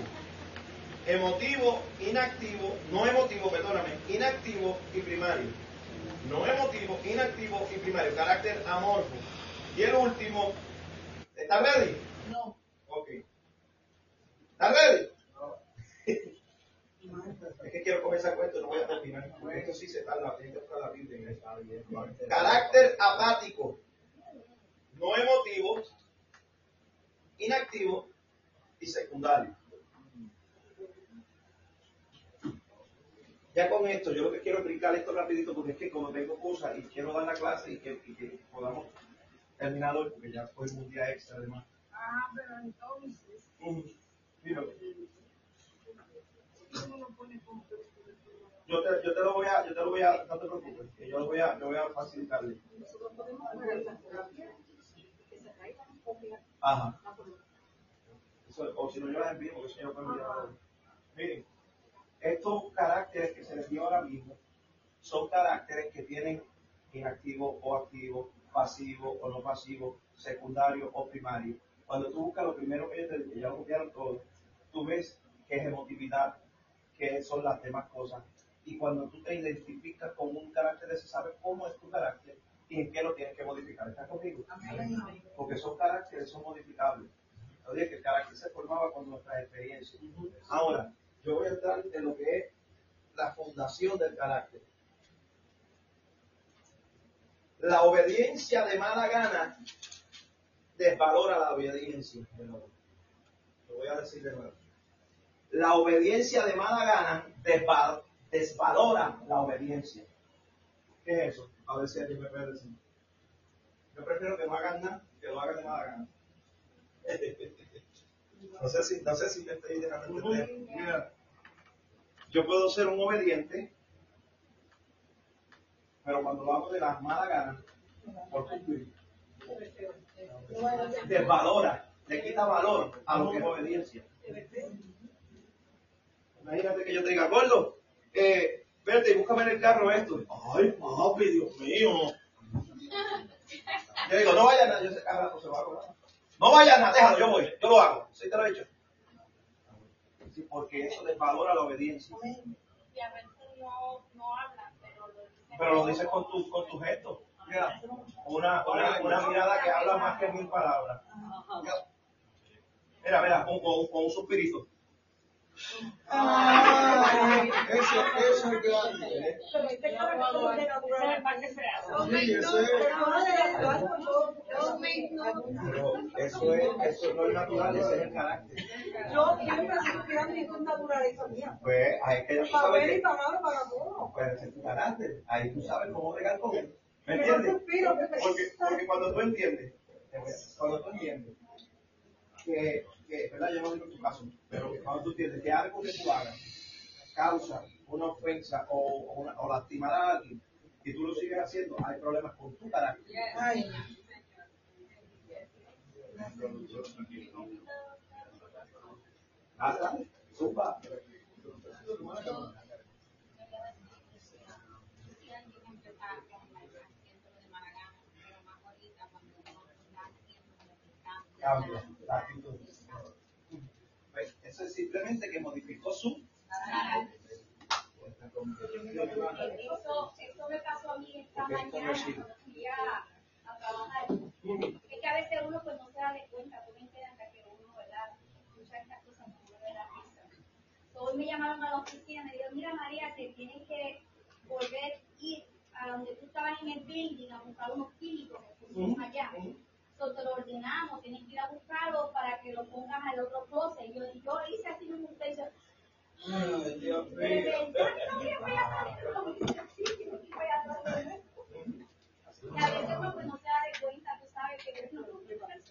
Emotivo, inactivo, no emotivo, perdóname, inactivo y primario. No emotivo, inactivo y primario. Carácter amorfo. Y el último, ¿está ready? No. Ok. ¿Está ready? Que quiero comenzar cuento y no voy a terminar. Porque esto sí se tarda, buscar la Biblia. Carácter apático. No emotivo, inactivo y secundario. Ya con esto, yo lo que quiero explicar esto rapidito porque es que como tengo cosas y quiero dar la clase y que, y que podamos terminar hoy porque ya fue un día extra además. Ah, pero entonces, Mm, mira, ¿cómo lo pone como yo te, yo te lo voy a, yo te lo voy a, no te preocupes, que yo lo voy a, yo voy a facilitarle. Ajá. Eso- o si no yo las envío porque yo lo puedo enviar. Miren, estos caracteres que se les dio ahora mismo son caracteres que tienen inactivo o activo, pasivo o no pasivo, secundario o primario. Cuando tú buscas lo primero que yo te ya lo copiaron todo, tú ves que es emotividad, que son las demás cosas. Y cuando tú te identificas con un carácter de ese, sabes cómo es tu carácter y en qué lo tienes que modificar. ¿Estás conmigo? Porque son caracteres, son modificables. Oye, que el carácter se formaba con nuestras experiencias. Ahora, yo voy a entrar en lo que es la fundación del carácter. La obediencia de mala gana desvalora la obediencia. Lo voy a decir de nuevo. La obediencia de mala gana desva- desvalora la obediencia. ¿Qué es eso? A ver si alguien me puede decir. Yo prefiero que no hagan nada que lo hagan de mala gana. No sé si, no sé si me estoy dejando entender. Mira, yo puedo ser un obediente, pero cuando lo hago de las malas ganas, por cumplir, desvalora, le quita valor a lo que es obediencia. Imagínate que yo te diga, gordo, eh, vete y búscame en el carro esto. Ay, papi, Dios mío. Yo digo, no vayas nada, yo sé carro se va a cobrar. No vayas nada, déjalo, yo voy, yo lo hago. ¿Sí te lo he dicho? Sí, porque eso desvalora la obediencia. Y a veces no, no hablan, pero lo dicen. Pero lo dices con tu, con tu gesto. Mira, una, una, una mirada que habla más que mil palabras. Mira, mira, con, con, con un suspirito. Ah, eso, eso es grande. ¿eh? Pero. Sí, eso es. Eso es, eso no es natural, ese es el carácter. Yo siempre y con naturaleza mía. Pues hay que tú Para sabes ver y que para todo. pues, ese es tu carácter. Ahí tú sabes cómo bregar con él. ¿Me Que entiendes? que Porque, porque cuando tú entiendes, cuando tú entiendes que, que, ¿verdad? Yo no digo tu caso, pero cuando tú entiendes que algo que tú hagas causa una ofensa o, o, una- o lastimar a alguien y tú lo sigues haciendo, hay problemas con tu carácter. Ay, Ah, dale, zumba. Cambia la actitud. Pues, eso es simplemente que modificó su Eso, eso me pasó a mí esta mañana cuando fui a, a trabajar. Es que a veces uno pues no se da de cuenta, tú me enteras hasta que uno, ¿verdad? Escucha estas cosas no le da risa. So, Hoy me llamaron a la oficina y me dijeron, mira María, te tienes que volver a ir a donde tú estabas en el building a buscar unos químicos que pusimos allá. So, te lo ordenamos, tienes que ir a buscarlo para que lo pongas al otro closet. Y yo, yo hice así mismo usted y yo, Ay, Dios de mío. verdad que no me voy a salir de la oficina, sí, que no me voy a salir. Y a veces uno pues no se da de cuenta, tú sabes que no,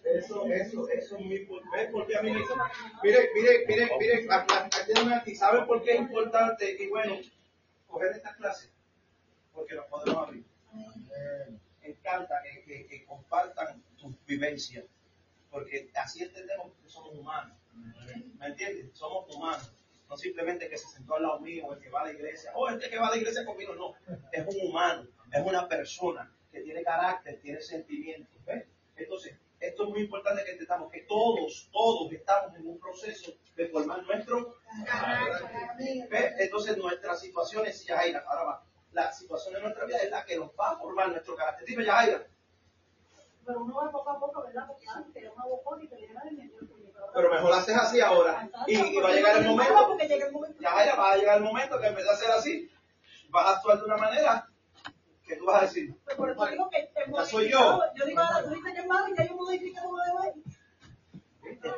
Eso, eso, eso es muy importante. Porque a mí, mire, mire, mire, mire, aquí ¿saben por qué es importante? Y bueno, coger esta clase, porque nos podemos abrir. Me encanta que, que, que compartan tus vivencias, porque así entendemos que somos humanos. ¿Me entiendes? Somos humanos. No simplemente que se sentó al lado mío, o el que va a la iglesia, o este que va a la iglesia conmigo, no. Es un humano, es una persona que tiene carácter, tiene sentimientos. Entonces, esto es muy importante que entendamos que todos, todos estamos en un proceso de formar nuestro carácter. ¿ves? Entonces, nuestras situaciones, Yajaira, ahora va, la situación de nuestra vida es la que nos va a formar nuestro carácter. Dime, Yajaira. Pero uno va poco a poco, ¿verdad? Porque antes era una bocona y te llegaba el medio. Pero mejor haces así ahora. Y, y va a llegar el momento, momento. Yajaira, va a llegar el momento que en vez de hacer así, vas a actuar de una manera que tú vas a decir, Pero por eso digo que te Ya soy modificado. Yo digo, ahora tú dices que es malo y ya yo debo ir. ¿viste?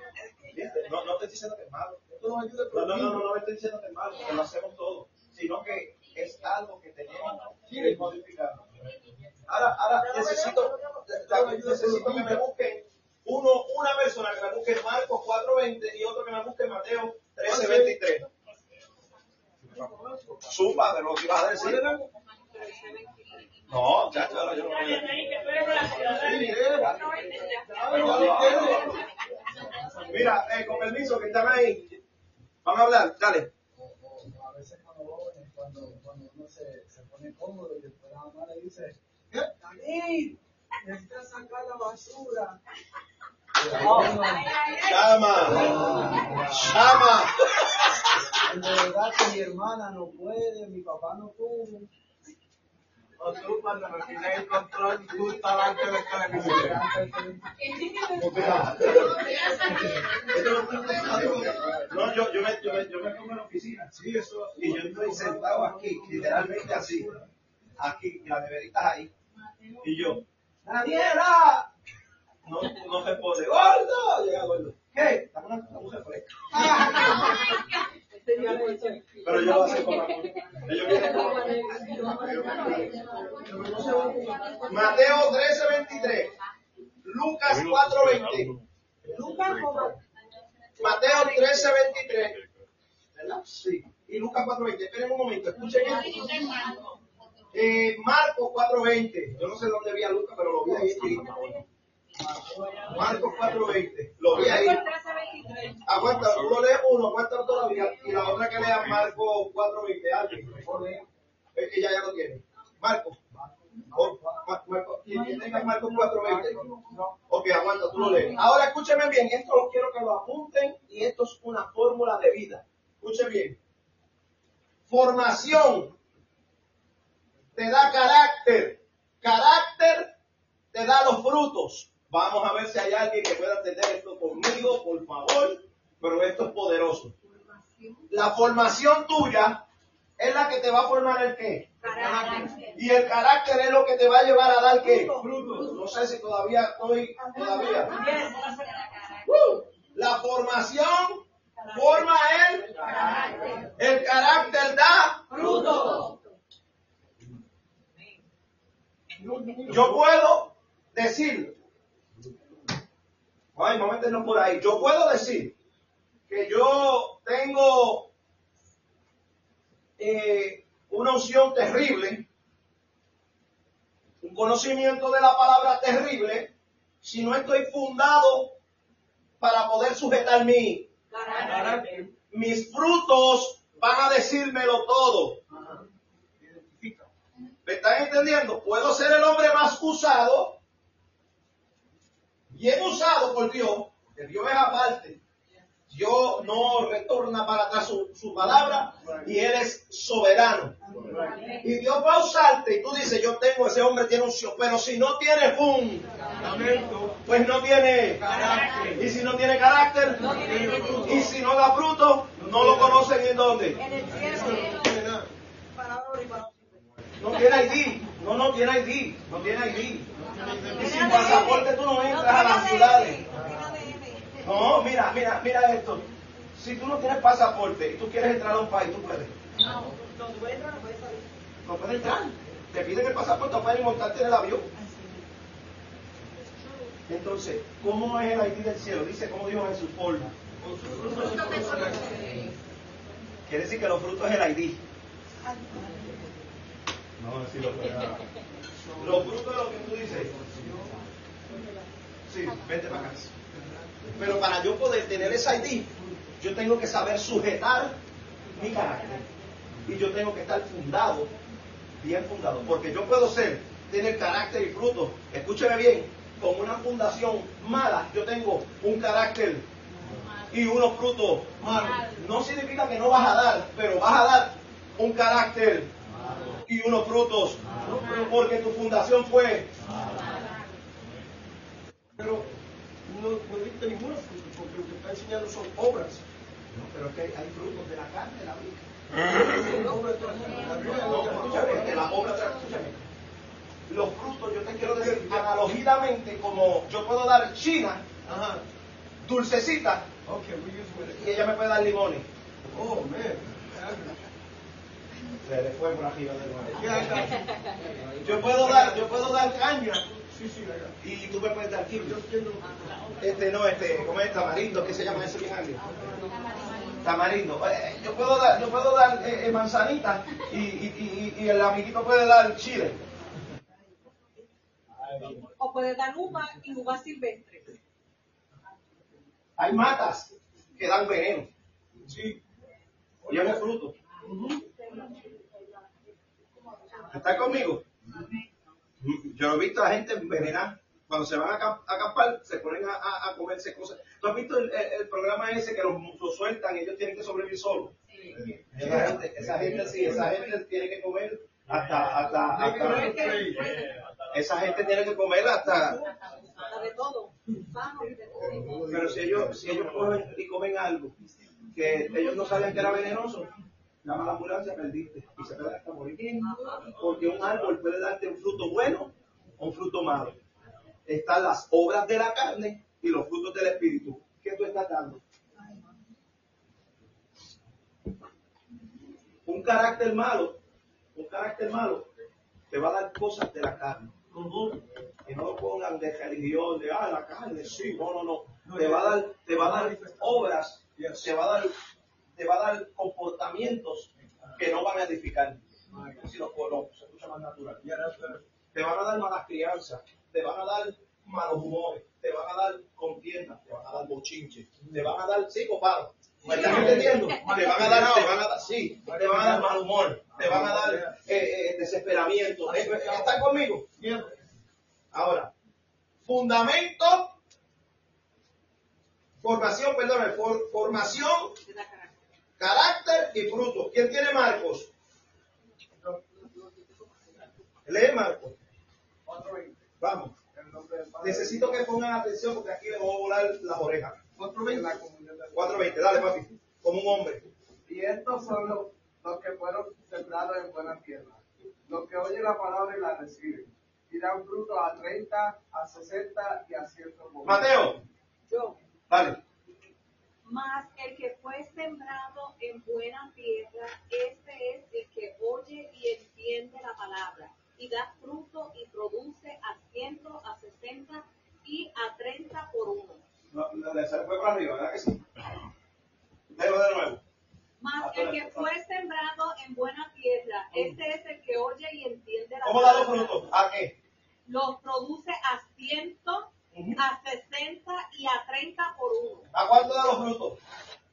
¿Viste? No, no te estoy diciendo que es malo. No, no, no, no, no me estoy diciendo que es malo, que lo hacemos todo, sino que es algo que tenemos que modificar. Ahora, ahora necesito, necesito que me busquen uno, una persona que me busque Marcos 4.20 y otro que me busque Mateo 13.23. Zumba de lo que ibas a decir. No, ya, ya, yo. Mira, eh, con permiso, que están ahí. Vamos a hablar, dale. A veces cuando cuando, uno se, se pone cómodo y la mamá le dice, David, necesitas sacar la basura. Llama. Llama. De verdad que mi hermana no puede, mi papá no pudo. O tú cuando me tienes el control, tú estás delante del televisor. No, yo, yo, me, yo, me, yo me pongo en la oficina. Sí, eso. Y yo estoy sentado aquí, literalmente así. Aquí, y la neverita ahí. Y yo, ¡Daniela! No, no responde. ¡Gordo! Llega gordo. ¿Qué? Dame una, dame un refresco. Pero yo lo hago con amor. Ellos vienen con Mateo 13:23. Lucas 4:20. Lucas como Mateo 13:23. ¿Verdad? Sí. Y Lucas 4:20. Esperen un momento, escuchen esto. Eh, Marcos 4:20. Yo no sé dónde vi a Lucas, pero lo vi ahí escrito. Marcos 4:20. Lo vi ahí. Aguanta, tú lo lees uno, aguanta todavía. Y la otra que lea Marcos 4:20. Alguien, mejor lea. Ella ya lo tiene. Marcos. Oh, Ma- Marcos. Quien tenga Marcos 4:20. Ok, aguanta, tú lo lees. Ahora escúcheme bien, esto lo quiero que lo apunten y esto es una fórmula de vida. Escuche bien. Formación te da carácter. Carácter te da los frutos. Vamos a ver si hay alguien que pueda entender esto conmigo, por favor. Pero esto es poderoso. La formación tuya es la que te va a formar el qué. Y el carácter es lo que te va a llevar a dar qué. Frutos. No sé si todavía estoy, todavía. Uh, la formación forma el El carácter da fruto. Yo puedo decir, ay, no meternos por ahí. Yo puedo decir que yo tengo eh, una unción terrible, un conocimiento de la palabra terrible, si no estoy fundado para poder sujetar mi, mis frutos van a decírmelo todo. ¿Me están entendiendo? Puedo ser el hombre más usado, bien usado por Dios, que Dios es aparte. Dios no retorna para atrás su, su palabra y Él es soberano. Y Dios va a usarte y tú dices, yo tengo, ese hombre tiene unción, pero si no tiene fun, pues no tiene Y si no tiene carácter, y si no da fruto, no lo conocen en dónde. En el cielo. Para ahora y para No tiene ID, no, no tiene ID, no tiene ID. Y sin pasaporte tú no entras a las ciudades. No, mira, mira, mira esto. Si tú no tienes pasaporte y tú quieres entrar a un país, tú puedes. Donde voy a entrar, no puede salir. No puedes entrar. Te piden el pasaporte para ir montarte en el avión. Entonces, ¿cómo es el ID del cielo? Dice, como dijo Jesús, por. Quiere decir que los frutos es el ID. No, si lo fuera. Los frutos de lo que tú dices. Sí, vente para acá. Pero para yo poder tener ese ID, yo tengo que saber sujetar mi carácter. Y yo tengo que estar fundado, bien fundado. Porque yo puedo ser tiene carácter y fruto. Escúcheme bien, con una fundación mala, yo tengo un carácter y unos frutos malos. No significa que no vas a dar, pero vas a dar un carácter y unos frutos, porque tu fundación fue. Pero no, no dicta ninguno fruto, porque lo que está enseñando son obras. No, pero es que hay frutos de la carne, de la vida. Los frutos, yo te quiero decir, analógicamente, como yo puedo dar china, Ajá. dulcecita, Okay, y ella me puede dar limones. Oh, man. Se le fue por arriba de. Yo puedo dar, yo puedo dar caña Sí, sí, y tú me puedes dar entiendo. Este no, este, ¿cómo es tamarindo? ¿Qué se llama agrio? Tamarindo. Eh, Yo puedo dar, yo puedo dar eh, eh, manzanita y, y, y, y el amiguito puede dar chile. O puede dar uva y uva silvestre. Hay matas que dan veneno. Sí. Oye, fruto. ¿Estás conmigo? Yo he visto a gente envenenada. Cuando se van a, acamp- a acampar, se ponen a, a- a comerse cosas. ¿Tú has visto el, el- el programa ese que los, los sueltan y ellos tienen que sobrevivir solos? Esa gente, esa gente sí, esa gente tiene que comer hasta, hasta, hasta, esa gente tiene que comer hasta, de todo. Pero si ellos, si ellos cogen y comen algo que ellos no sabían que era venenoso, llama a la ambulancia, perdiste y se puede hasta morir. Porque un árbol puede darte un fruto bueno o un fruto malo. Están las obras de la carne y los frutos del espíritu. ¿Qué tú estás dando? Un carácter malo, un carácter malo, te va a dar cosas de la carne. Que no lo pongan de religión, de ah, la carne, sí, no, no, no. Te va a dar, te va a dar obras, te va a dar, te va a dar comportamientos que no van a edificar. Si los se escucha más natural. Te van a dar malas crianzas, te van a dar malos humores, te van a dar contiendas, te van a dar bochinches, te van a dar psicopados. ¿Me estás entendiendo? Te van a dar, te van a dar, sí, te van a dar mal humor, te van a dar eh, eh, desesperamiento. Eh, ¿Están conmigo? Ahora, fundamento, formación, perdón, for- formación, carácter. y fruto. ¿Quién tiene Marcos? Lee Marcos. 4.20. Vamos. Necesito que pongan atención porque aquí le voy a volar las orejas. En la comunión del 4.20, dale papi, como un hombre. Y estos son los, los que fueron sembrados en buena tierra, los que oyen la palabra y la reciben, y dan fruto a 30, a 60 y a 100 por uno. Mateo, Yo. dale. Mas el que fue sembrado en buena tierra, este es el que oye y entiende la palabra, y da fruto y produce a ciento, a sesenta y a treinta por uno. No, no, se le fue para arriba, ¿verdad que sí? Léelo de nuevo. Mas el que fue sembrado en buena tierra, este es el que oye y entiende la ¿Cómo da los palabra. frutos? ¿A qué? Los produce a ciento, a sesenta y a treinta por uno. ¿A cuánto da los frutos?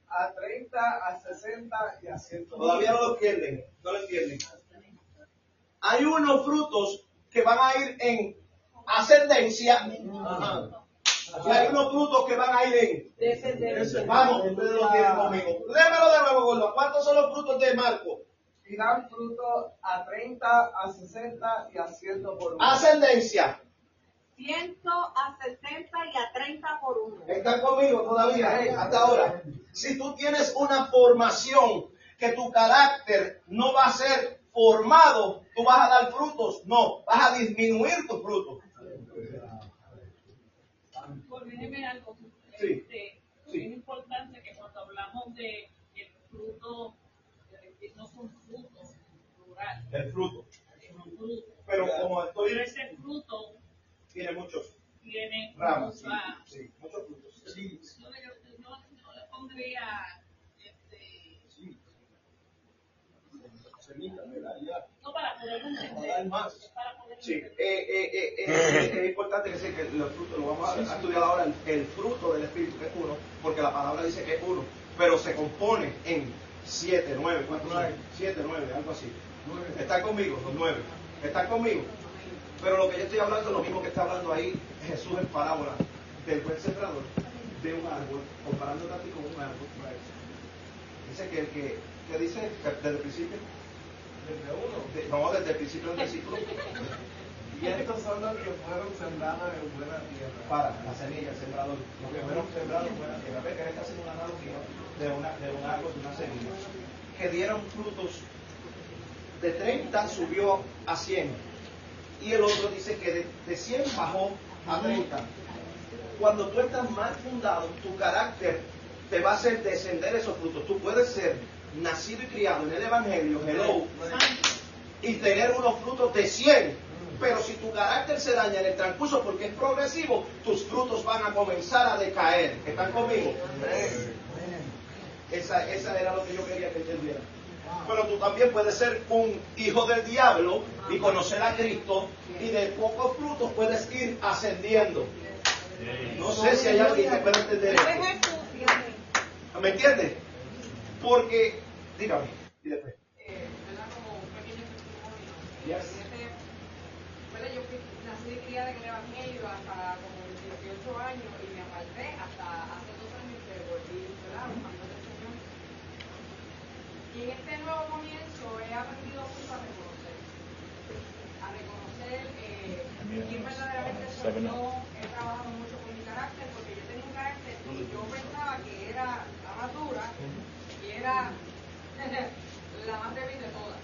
A 30, a 60 y a 100 por uno. Todavía no lo entienden, no lo entienden. Hay unos frutos que van a ir en ascendencia y hay unos frutos que van a ir en... Descendencia. Vamos, ustedes lo tienen conmigo. Lémelo de nuevo, gordo. ¿Cuántos son los frutos de Marco? Y dan fruto a 30, a 60 y a 100 por uno. Ascendencia. Ciento a sesenta y a treinta por uno. ¿Están conmigo todavía? eh? Hasta ahora. Si tú tienes una formación que tu carácter no va a ser formado, tú vas a dar frutos. No, vas a disminuir tus frutos. Corrígeme algo. Sí. Este, Sí. Es importante que cuando hablamos de el fruto, no son frutos plural, El fruto. son frutos. Pero como estoy, Pero ese fruto tiene muchos tiene ramas. Sí, sí, muchos frutos. Sí. yo, le- yo- yo le pondría este, Semita, ¿verdad? Ya. no para poder entender, más. para poder Sí, eh, entender. eh, eh, eh, es importante que, se- que los frutos, lo vamos a, a estudiar ahora, el, el fruto del Espíritu que es uno, porque la palabra dice que es uno, pero se compone en siete, nueve, ¿cuántos son? Nueve. Siete, nueve, algo así. ¿Están conmigo? Los nueve. ¿Están conmigo? Pero lo que yo estoy hablando es lo mismo que está hablando ahí Jesús en parábola del buen sembrador de un árbol, comparándote a ti con un árbol. Dice que el que, ¿qué dice? Desde el principio. Desde uno. De- no, desde el principio del versículo. Y estos son los que fueron sembrados en buena tierra. Para la semilla, el sembrador. Los que fueron sembrados en buena tierra. Ve que está haciendo una analogía de, una, de un árbol, de una semilla. Que dieron frutos de 30 subió a 100. Y el otro dice que de, de 100 bajó a 30. Cuando tú estás mal fundado, tu carácter te va a hacer descender esos frutos. Tú puedes ser nacido y criado en el Evangelio, hello, y tener unos frutos de 100. Pero si tu carácter se daña en el transcurso porque es progresivo, tus frutos van a comenzar a decaer. ¿Están conmigo? Esa, esa era lo que yo quería que entendieran. Pero tú también puedes ser un hijo del diablo y conocer a Cristo y de pocos frutos puedes ir ascendiendo. No sé si hay alguien que pueda entender esto. ¿Me entiendes? Porque, dígame, y después. eh, ¿verdad? Como un pequeño testimonio. Yes. Fui, criada en el Evangelio hasta como los 18 años y me aparté hasta hace dos años que volví, ¿verdad? Buscando del Señor. Y en este nuevo comienzo he aprendido mucho a reconocer. A reconocer eh, quién verdaderamente soy yo. He trabajado mucho con mi carácter porque yo tenía un carácter y yo pensaba que era la más dura y era la más débil de todas.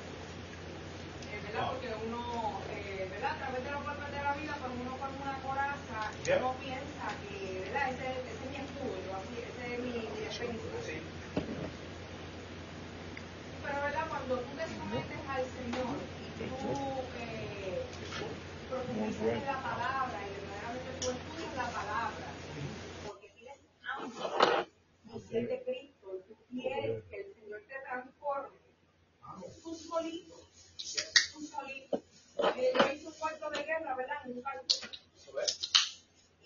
Eh, ¿Verdad? Porque uno, eh, ¿verdad? A través de los golpes de la vida, pues uno con una uno piensa que, ¿verdad? Ese, ese es mi escudo, yo así, ese es mi, mi defensa. Pero, ¿verdad? Cuando tú te sometes al Señor y tú eh, profundizas en la palabra y verdaderamente tú estudias la palabra, porque tienes hambre de Cristo, y tú quieres que el Señor te transforme, tú solito, tú solito. Hice un cuarto de guerra, ¿verdad? En un cálculo.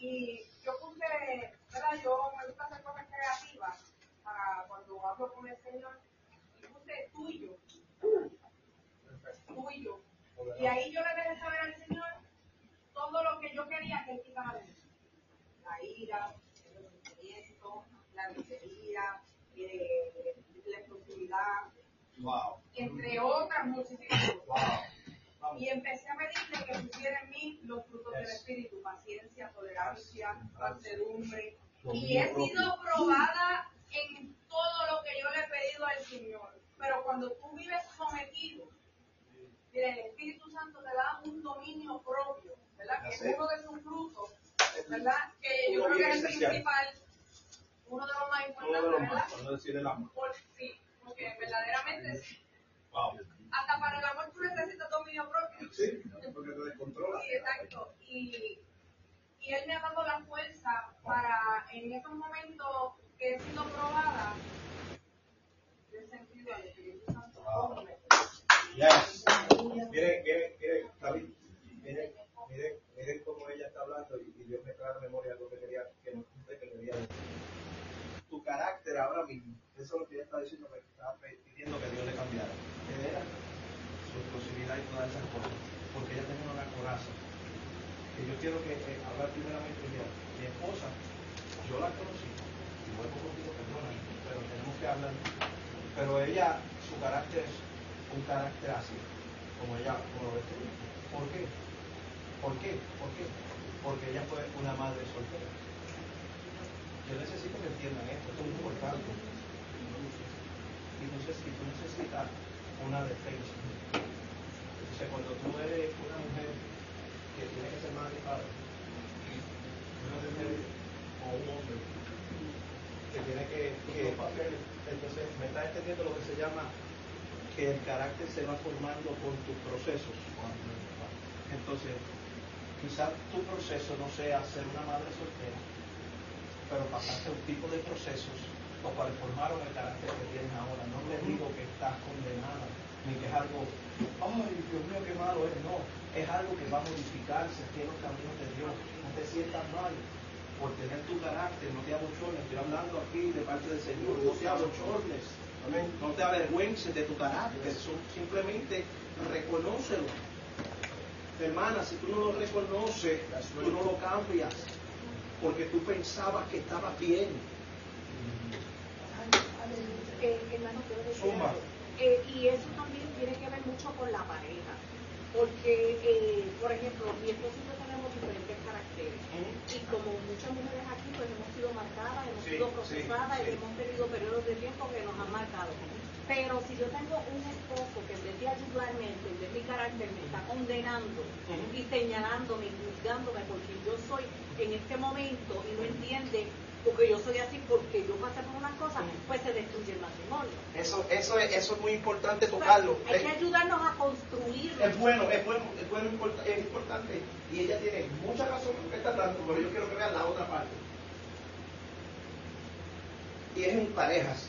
Y yo puse, ¿verdad? Yo me gusta hacer cosas creativas para cuando hablo con el Señor. Y puse tú y yo. Tú y yo. Y ahí yo le dejé saber al Señor todo lo que yo quería que Él quitara de mí. La ira, el resentimiento, la miseria, eh, la exclusividad, Wow. entre otras muchísimas cosas. Wow. Y empecé a pedirle que pusiera en mí los frutos del Espíritu, paciencia, tolerancia, mansedumbre. Y he sido probada en todo lo que yo le he pedido al Señor. Pero cuando tú vives sometido, el Espíritu Santo te da un dominio propio, ¿verdad? Que es uno de sus frutos, ¿verdad? Que yo creo que es el principal, uno de los más importantes, ¿verdad? Por, sí, porque verdaderamente, Wow. Hasta para el amor tú necesitas dominio propio. Sí, porque te descontrola. Sí, exacto. Y, y Él me ha dado la fuerza para, en esos momentos que he sido probada, yo he sentido al Espíritu Santo. Wow. Yes. Miren, miren, miren, David, miren, miren, miren cómo ella está hablando y, y Dios me trae a la memoria algo que quería, que no que quería decir. Tu carácter ahora mismo, eso es lo que ella está diciendo, que estaba pidiendo que Dios le cambiara. ¿Qué era? Su exclusividad y todas esas cosas. Porque ella tenía una coraza. Que yo quiero que eh, hablar primeramente de. Mi esposa, yo la conocí, y vuelvo contigo, perdona, pero tenemos que hablar. Pero ella, su carácter es un carácter así, como ella como lo describe. ¿Por qué? ¿Por qué? ¿Por qué? Porque ella fue una madre soltera. Yo necesito que entiendan esto, esto es muy importante. Y y tú necesitas una defensa. Entonces, cuando tú eres una mujer que tiene que ser madre y padre, una mujer o un hombre que tiene que, que entonces me está entendiendo lo que se llama que el carácter se va formando con tus procesos. Entonces, quizás tu proceso no sea ser una madre soltera, pero pasaste un tipo de procesos los cuales formaron el carácter que tienes ahora. No te digo que estás condenada, ni que es algo, ay Dios mío, qué malo es. No, es algo que va a modificarse aquí en los caminos de Dios. No te sientas mal por tener tu carácter, no te abochornes. Estoy hablando aquí de parte del Señor, no te abochornes. Amén. No te avergüences de tu carácter, simplemente reconócelo. Hermana, si tú no lo reconoces, tú no lo cambias. Porque tú pensabas que estaba bien. Hermano, quiero decir. Eh, y eso también tiene que ver mucho con la pareja. Porque, eh, por ejemplo, mi esposo y yo tenemos diferentes caracteres. Y como muchas mujeres aquí, pues hemos sido marcadas, hemos Sí, sido sí, procesadas sí. y hemos tenido periodos de tiempo que nos han marcado. Pero si yo tengo un esposo que en vez de ayudarme a entender mi carácter, me está condenando y señalándome y juzgándome porque yo soy en este momento y no entiende porque yo soy así porque yo pasé por unas cosas, pues se destruye el matrimonio. Eso, eso, es, eso es muy importante tocarlo. Hay que ayudarnos a construir. Es bueno, es bueno, es bueno, es importante. Y ella tiene mucha razón en lo que está hablando, pero yo quiero que vean la otra parte. Y es en parejas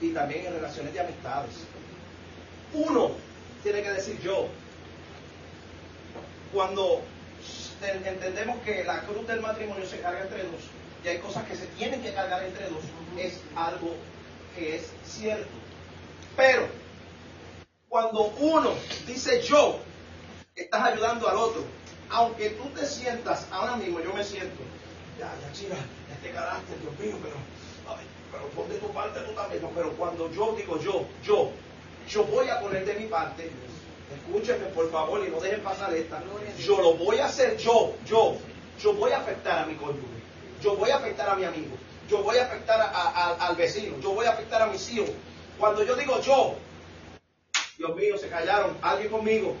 y también en relaciones de amistades. Uno tiene que decir yo. Cuando en- entendemos que la cruz del matrimonio se carga entre dos y hay cosas que se tienen que cargar entre dos, es algo que es cierto. Pero cuando uno dice yo, estás ayudando al otro. Aunque tú te sientas, ahora mismo yo me siento, ya, ya, chica, este carácter, Dios mío, pero, ay, pero pon de tu parte tú también. No, pero cuando yo digo yo, yo, yo voy a poner de mi parte, escúchenme por favor y no dejen pasar esta, yo lo voy a hacer yo, yo, yo voy a afectar a mi cónyuge, yo voy a afectar a mi amigo, yo voy a afectar a- a- al vecino, yo voy a afectar a mis hijos. Cuando yo digo yo, Dios mío, se callaron. ¿Alguien conmigo?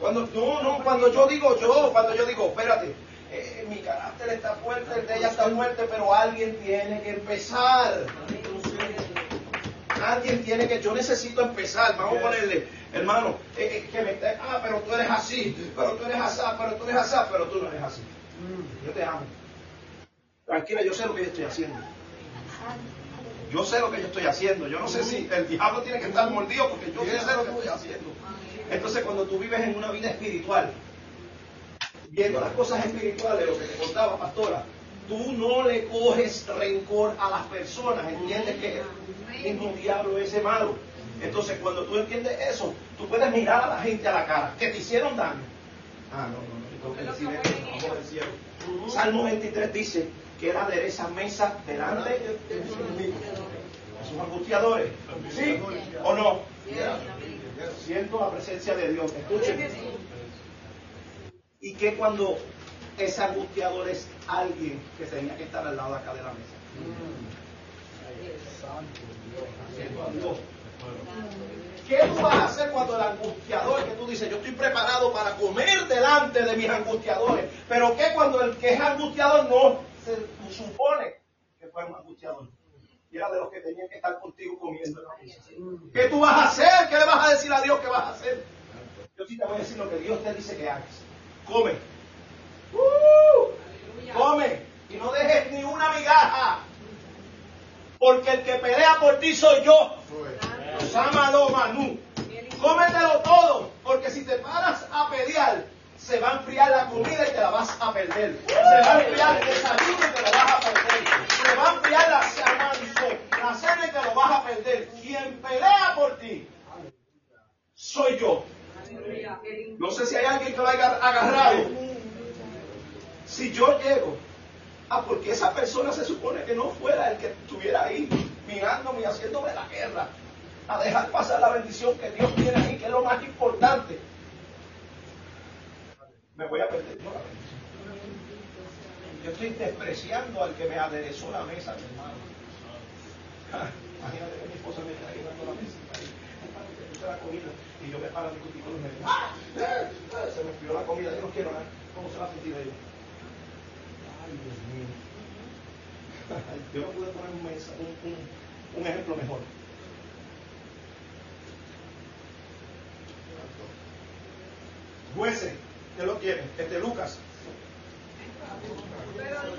Cuando, no, no, cuando yo digo yo, cuando yo digo, espérate, eh, mi carácter está fuerte, el de ella está fuerte, pero alguien tiene que empezar. Alguien tiene que, yo necesito empezar. Vamos a ponerle, hermano, eh, eh, que me esté, ah, pero tú eres así, pero tú eres así, pero tú eres así, pero tú no eres así. Yo te amo. Tranquila, yo sé lo que yo estoy haciendo. Yo sé lo que yo estoy haciendo. Yo no sé si el diablo tiene que estar mordido porque yo sé lo que estoy haciendo. Entonces, cuando tú vives en una vida espiritual, viendo las cosas espirituales, lo que te contaba, pastora, tú no le coges rencor a las personas. Entiendes que el mismo diablo es ese malo. Entonces, cuando tú entiendes eso, tú puedes mirar a la gente a la cara que te hicieron daño. Ah, no, no, no, tengo que decir esto, cielo. Salmo 23 dice que él adereza mesa delante de sus angustiadores. ¿Sí o no? Siento la presencia de Dios. Escuchen. Y que cuando ese angustiador es alguien que tenía que estar al lado de acá de la mesa. Siento a Dios. ¿Qué tú vas a hacer cuando el angustiador, que tú dices, yo estoy preparado para comer delante de mis angustiadores, pero qué cuando el que es angustiador no se supone que fue un angustiador? Y era de los que tenían que estar contigo comiendo en la mesa. ¿Qué tú vas a hacer? ¿Qué le vas a decir a Dios que vas a hacer? Yo sí te voy a decir lo que Dios te dice que hagas. Come. ¡Uh! Come. Y no dejes ni una migaja. Porque el que pelea por ti soy yo. Sámalo, Manu. Cómetelo todo. Porque si te paras a pelear, se va a enfriar la comida y te la vas a perder. Se va a enfriar el desayuno y te lo vas a perder. Se va a enfriar la, la cena y te lo vas a perder. Quien pelea por ti, soy yo. No sé si hay alguien que lo haya agarrado. Si yo llego, ah, porque esa persona se supone que no fuera el que estuviera ahí mirándome y haciéndome la guerra, a dejar pasar la bendición que Dios tiene ahí, que es lo más importante. Me voy a perder yo la bendición. Yo estoy despreciando al que me aderezó la mesa, mi hermano. Ah, Imagínate que mi esposa me está ayudando la mesa. Hermano, la comida y yo me paro a discutir con los medios. ¡Ah! ¡Ah! ¡Ah! Se me enfrió la comida, yo no quiero nada. ¿Cómo se va a sentir ella? Ay, Dios mío. Yo no pude poner un, mesa- un, un- un ejemplo mejor. Jueces, ¿qué lo tiene? Este Lucas.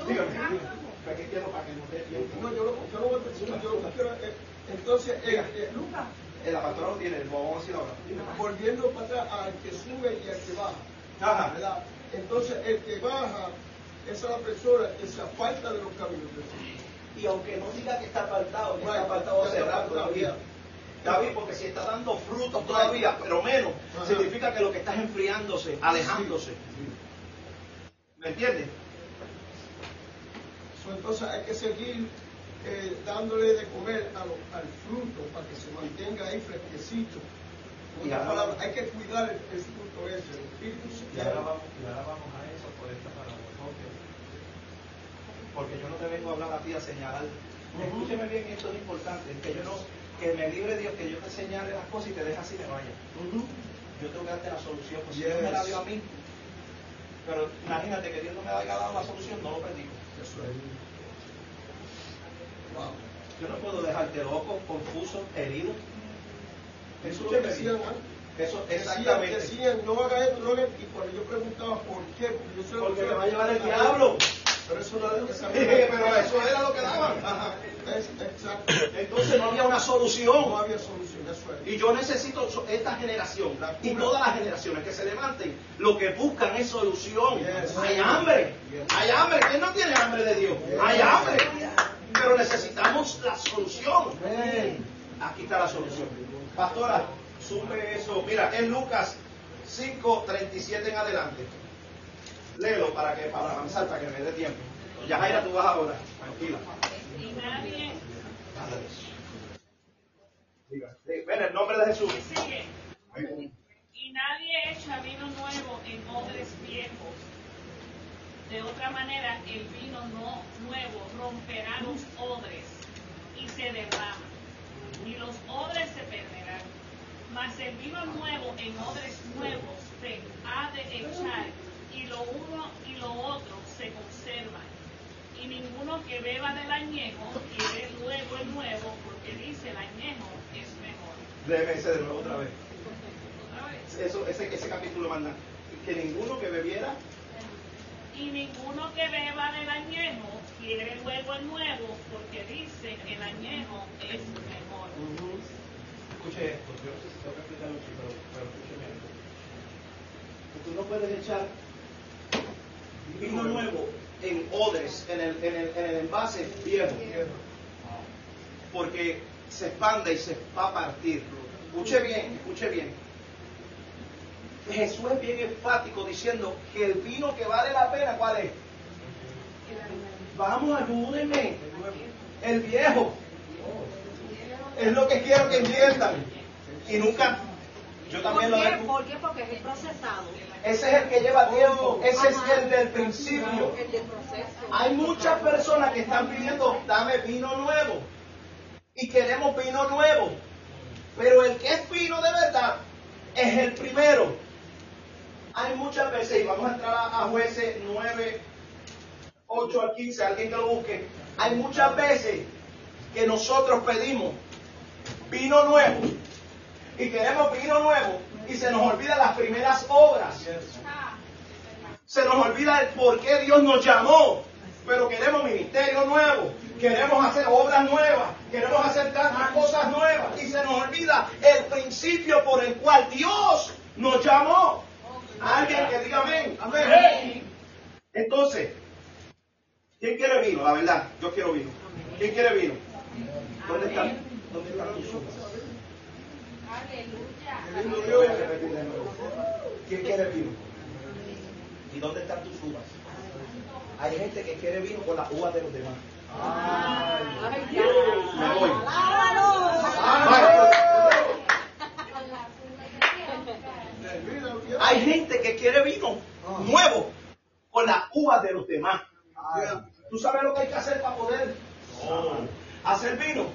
Dígame, dígame. ¿Para qué quiero? Para que no dé tiempo. No, yo lo, yo lo voy a presionar, yo lo quiero es- entonces, eh, eh, Lucas, Eh, La pastora lo tiene, lo vamos a decir ahora. Dime. volviendo para atrás al que sube y al que baja, Ajá. ¿verdad? Entonces, el que baja es la persona que se aparta de los caminos. Y aunque no diga que está apartado, que Right, está apartado hace rato todavía. Ya. David, porque si está dando frutos todavía, pero menos, Ajá. significa que lo que está es enfriándose, alejándose. ¿Me entiendes? Entonces hay que seguir eh, dándole de comer a lo- al fruto para que se mantenga ahí fresquecito. Hay que cuidar el, el fruto ese, el espíritu. Y ahora vamos, y ahora vamos a eso por esta palabra. Porque yo no te vengo a hablar a ti a señalar. Escúcheme bien, esto es importante, que yo no, que me libre Dios, que yo te señale las cosas y te deje así me vaya. Yo tengo que darte la solución, pues si Dios me la dio a mí. Pero imagínate que Dios no me haya dado la solución, no lo. Wow. Yo no puedo dejarte loco, confuso, herido. Eso es lo Escúcheme que decían bien. antes. Eso, Decían, exactamente. decían, no haga esto, no haga esto. Y cuando yo preguntaba por qué, porque yo sé lo Porque que te va a llevar el diablo. Pero eso no era lo que sabía. pero eso era lo que daban. Ajá, exacto. Entonces no había una solución. No había solución, eso es. Y yo necesito esta generación y todas las generaciones que se levanten, lo que buscan es solución. Yes. Hay hambre, Yes. hay hambre. ¿Quién no tiene hambre de Dios? Yes. Hay hambre. Pero necesitamos la solución. Aquí está la solución. Pastora, sube eso. Mira, en Lucas 5, 37 en adelante. Léelo para que para avanzar, para que me dé tiempo. Ya Jaira, tú vas ahora. Tranquila. Ven, en el nombre de Jesús. Y nadie echa vino nuevo en odres viejos. De otra manera, el vino no nuevo romperá los odres y se derrama, y los odres se perderán. Mas el vino nuevo en odres nuevos se ha de echar, y lo uno y lo otro se conservan. Y ninguno que beba del añejo quiere luego el nuevo, porque dice el añejo es mejor. Léeme ese de nuevo otra vez. Otra vez. Eso, ese, ese capítulo manda que ninguno que bebiera Y ninguno que beba del añejo quiere luego el nuevo, porque dice el añejo es mejor. Escuche esto, yo no sé si tengo que explicarlo así, pero, pero escúcheme esto. Tú no puedes echar vino nuevo en odres, en el, en el, en el envase viejo, porque se expande y se va a partir. Escuche bien, escuche bien. Jesús es bien enfático diciendo que el vino que vale la pena, ¿cuál es? Vamos, ayúdenme. El viejo. Es lo que quiero que entiendan. Y nunca, yo también ¿Por qué? ¿Por qué? Porque es el procesado. Ese es el que lleva tiempo. Ese es el del principio. El del proceso. Hay muchas personas que están pidiendo, dame vino nuevo. Y queremos vino nuevo. Pero el que es vino de verdad es el primero. Hay muchas veces, y vamos a entrar a, a jueces 9, 8 al 15, alguien que lo busque. Hay muchas veces que nosotros pedimos vino nuevo y queremos vino nuevo y se nos olvidan las primeras obras. Se nos olvida el por qué Dios nos llamó. Pero queremos ministerio nuevo, queremos hacer obras nuevas, queremos hacer tantas cosas nuevas. Y se nos olvida el principio por el cual Dios nos llamó. Alguien que diga amén. Amén. Entonces, ¿quién quiere vino? La verdad, yo quiero vino. ¿Quién quiere vino? ¿Dónde están? ¿Dónde están tus uvas? Aleluya. Voy a repetir de nuevo. ¿Quién quiere vino? ¿Y dónde están tus uvas? Hay gente que quiere vino con las uvas de los demás. Me voy. Hay gente que quiere vino nuevo con las uvas de los demás. ¿Tú sabes lo que hay que hacer para poder hacer vino?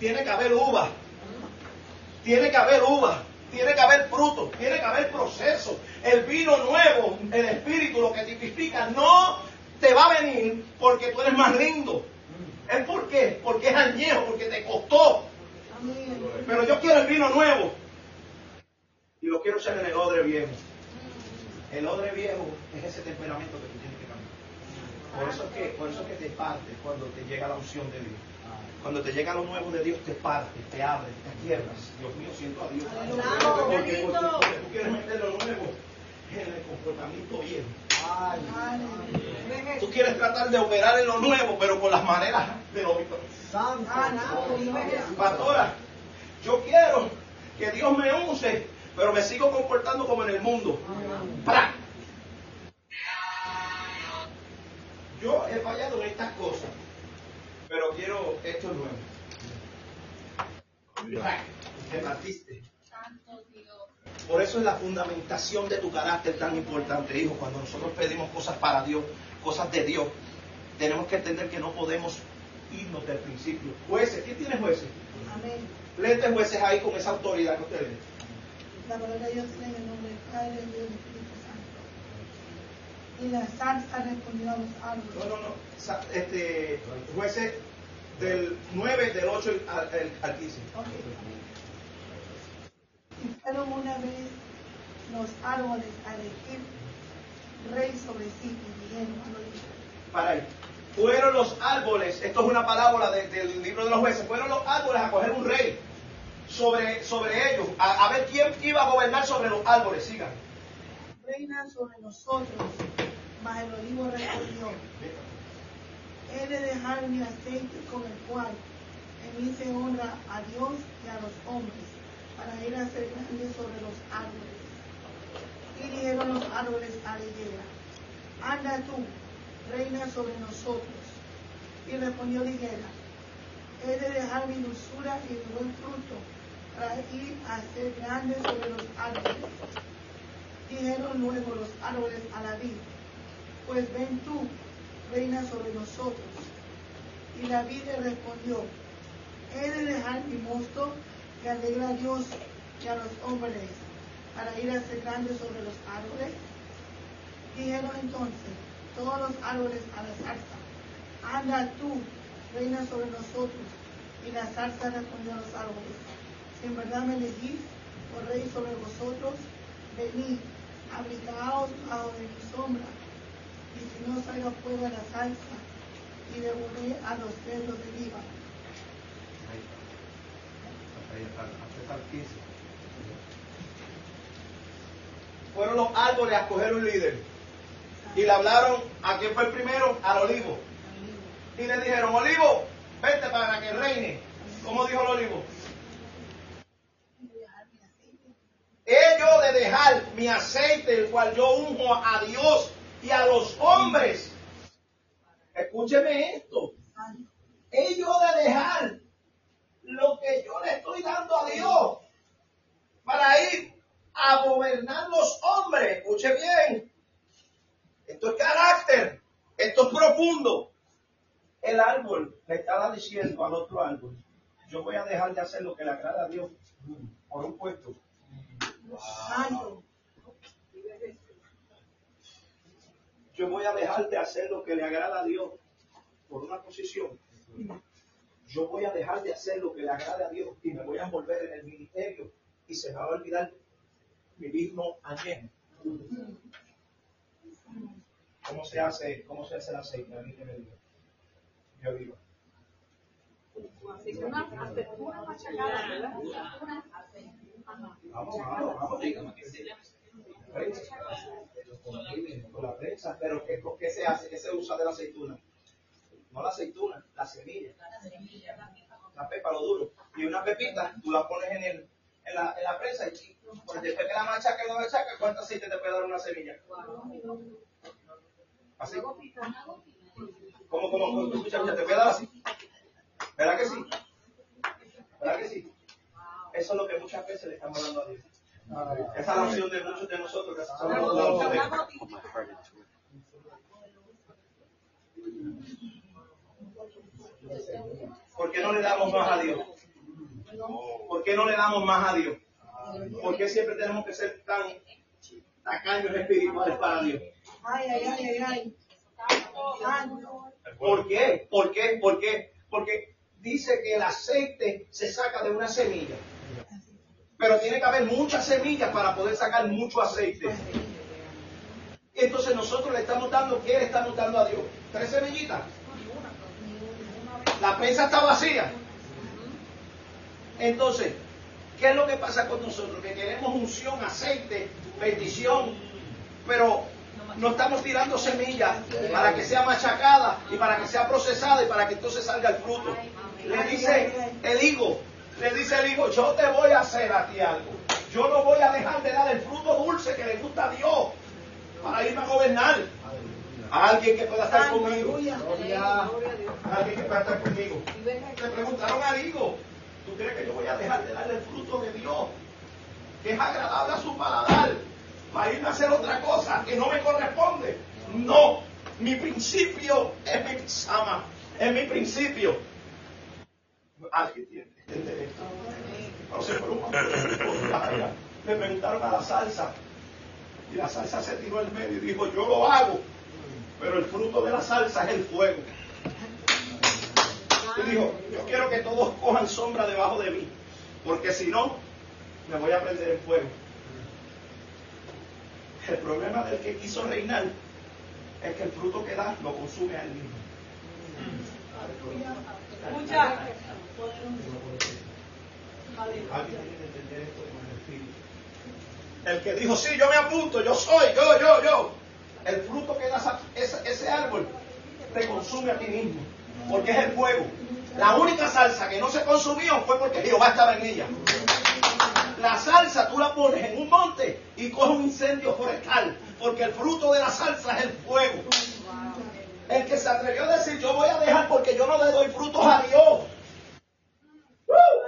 Tiene que haber uva. Tiene que haber uva. Tiene que haber fruto. Tiene que haber proceso. El vino nuevo, el espíritu, lo que tipifica, no te va a venir porque tú eres más lindo. ¿Es por qué? Porque es añejo, porque te costó. Pero yo quiero el vino nuevo. Y lo quiero echar en el odre viejo. El odre viejo es ese temperamento que tú tienes que cambiar. Por eso es que, por eso es que te parte cuando te llega la unción de Dios. Cuando te llega lo nuevo de Dios, te parte, te abre, te quiebras. Dios mío, siento a Dios. Claro, Porque, tú quieres meter lo nuevo en el comportamiento viejo. Tú quieres tratar de operar en lo nuevo, pero con las maneras de Omicron. Ah, Pastora, yo quiero que Dios me use, pero me sigo comportando como en el mundo. ¡Pra! Yo he fallado en estas cosas, pero quiero esto nuevo. Te partiste. Dios. Por eso es la fundamentación de tu carácter tan importante, hijo. Cuando nosotros pedimos cosas para Dios, cosas de Dios, tenemos que entender que no podemos irnos del principio. Jueces, ¿quién tiene jueces? Amén. Léete jueces ahí con esa autoridad que ustedes. La palabra de Dios en el nombre del Padre, del Hijo y la zarza respondió a los árboles. No, no, no. Este, jueces del 9, del 8 al, al- al 15. Ok, amén. Y fueron una vez los árboles a elegir rey sobre sí y dijeron a los Para ahí. Fueron los árboles, esto es una parábola de- del libro de los jueces, fueron los árboles a coger un rey sobre, sobre ellos, a, a ver quién iba a gobernar sobre los árboles. Sigan. reina sobre nosotros, mas el olivo respondió, he de dejar mi aceite con el cual en mí se honra a Dios y a los hombres, para ir a ser grande sobre los árboles. Y dijeron los árboles a la higuera, anda tú, reina sobre nosotros. Y respondió la higuera, he de dejar mi dulzura y mi buen fruto, para ir a ser grande sobre los árboles. Dijeron luego los árboles a la vid, pues ven tú, reina sobre nosotros. Y la vid le respondió, he de dejar mi mosto que alegra a Dios y a los hombres, para ir a ser grande sobre los árboles. Dijeron entonces todos los árboles a la zarza, anda tú, reina sobre nosotros. Y la zarza respondió a los árboles, si en verdad me elegís por rey sobre vosotros, venid, abrigaos bajo de mi sombra, y si no salga fuera la salsa, y devoré a los cerdos de Líbano. Fueron los árboles a escoger un líder. Y le hablaron a quién fue el primero, al olivo. Y le dijeron, olivo, vete para que reine. ¿Cómo dijo el olivo? Yo de dejar mi aceite, el cual yo unjo a Dios y a los hombres. Escúcheme esto. Yo de dejar lo que yo le estoy dando a Dios para ir a gobernar los hombres. Escuche bien. Esto es carácter. Esto es profundo. El árbol le estaba diciendo al otro árbol, yo voy a dejar de hacer lo que le agrada a Dios por un puesto. Yo voy a dejar de hacer lo que le agrada a Dios por una posición. Yo voy a dejar de hacer lo que le agrada a Dios y me voy a envolver en el ministerio y se me va a olvidar mi mismo añejo. ¿Cómo se hace, cómo se hace el aceite? Alguien que me diga. Yo digo. Una aceituna machacada, ¿verdad? Vamos, vamos, vamos. Con la prensa, pero ¿qué, ¿qué se hace? ¿Qué se usa de la aceituna? No la aceituna, la semilla. La pepa, lo duro. Y una pepita, tú la pones en, el, en, la, en la prensa y pues después que la machaca la machaca, ¿cuánto aceite te puede dar una semilla? Así. ¿Cómo, cómo, cómo? Escucha, escucha, ¿Te puede dar así? ¿Verdad que sí? ¿Verdad que sí? Eso es lo que muchas veces le estamos dando a Dios. Esa es la de muchos de nosotros que Dios. ¿Por qué no le damos más a Dios? ¿Por qué no le damos más a Dios? ¿Por qué siempre tenemos que ser tan tacaños espirituales para Dios? Ay, ay, ay, ay. ¿Por qué? ¿Por qué? ¿Por qué? Porque dice que el aceite se saca de una semilla. Pero tiene que haber muchas semillas para poder sacar mucho aceite. Entonces nosotros le estamos dando, ¿qué le estamos dando a Dios? Tres semillitas. La prensa está vacía. Entonces, ¿qué es lo que pasa con nosotros? Que queremos unción, aceite, bendición, pero no estamos tirando semillas para que sea machacada y para que sea procesada y para que entonces salga el fruto. Le dice el higo, le dice el higo, yo te voy a hacer a ti algo. Yo no voy a dejar de dar el fruto dulce que le gusta a Dios para irme a gobernar. A alguien que pueda estar conmigo. A alguien que pueda estar conmigo. Le preguntaron al higo, ¿tú crees que yo voy a dejar de darle el fruto de Dios? Que es agradable a su paladar. Para irme a hacer otra cosa que no me corresponde. No. Mi principio es mi sama. Es mi principio. Alguien tiene. No sé, por un momento, Le preguntaron a la salsa. Y la salsa se tiró al medio y dijo, yo lo hago. Pero el fruto de la salsa es el fuego. Y dijo, yo quiero que todos cojan sombra debajo de mí. Porque si no, me voy a prender en fuego. El problema del que quiso reinar es que el fruto que da lo consume a él mismo. El que dijo, sí, yo me apunto, yo soy, yo, yo, yo. El fruto que da ese, ese árbol te consume a ti mismo, porque es el fuego. La única salsa que no se consumió fue porque Jehová estaba en ella. La salsa tú la pones en un monte y coge un incendio forestal, porque el fruto de la salsa es el fuego. El que se atrevió a decir, yo voy a dejar porque yo no le doy frutos a Dios.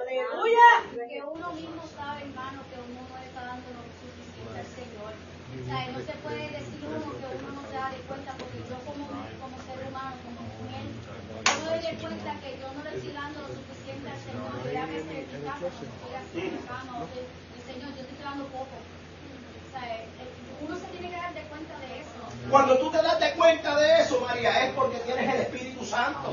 ¡Aleluya! Que uno mismo sabe, hermano, que uno no le está dando lo suficiente al Señor. O sea, no se puede decir uno que uno no se da de cuenta, porque yo como, como ser humano, como mujer, yo me doy de cuenta que yo no le estoy dando lo suficiente al Señor. Yo ya me estoy así en cama, el Señor, yo te estoy dando poco. O sea, uno se tiene que dar de cuenta de eso. Cuando tú te das de cuenta de eso, María, es porque tienes el Espíritu Santo.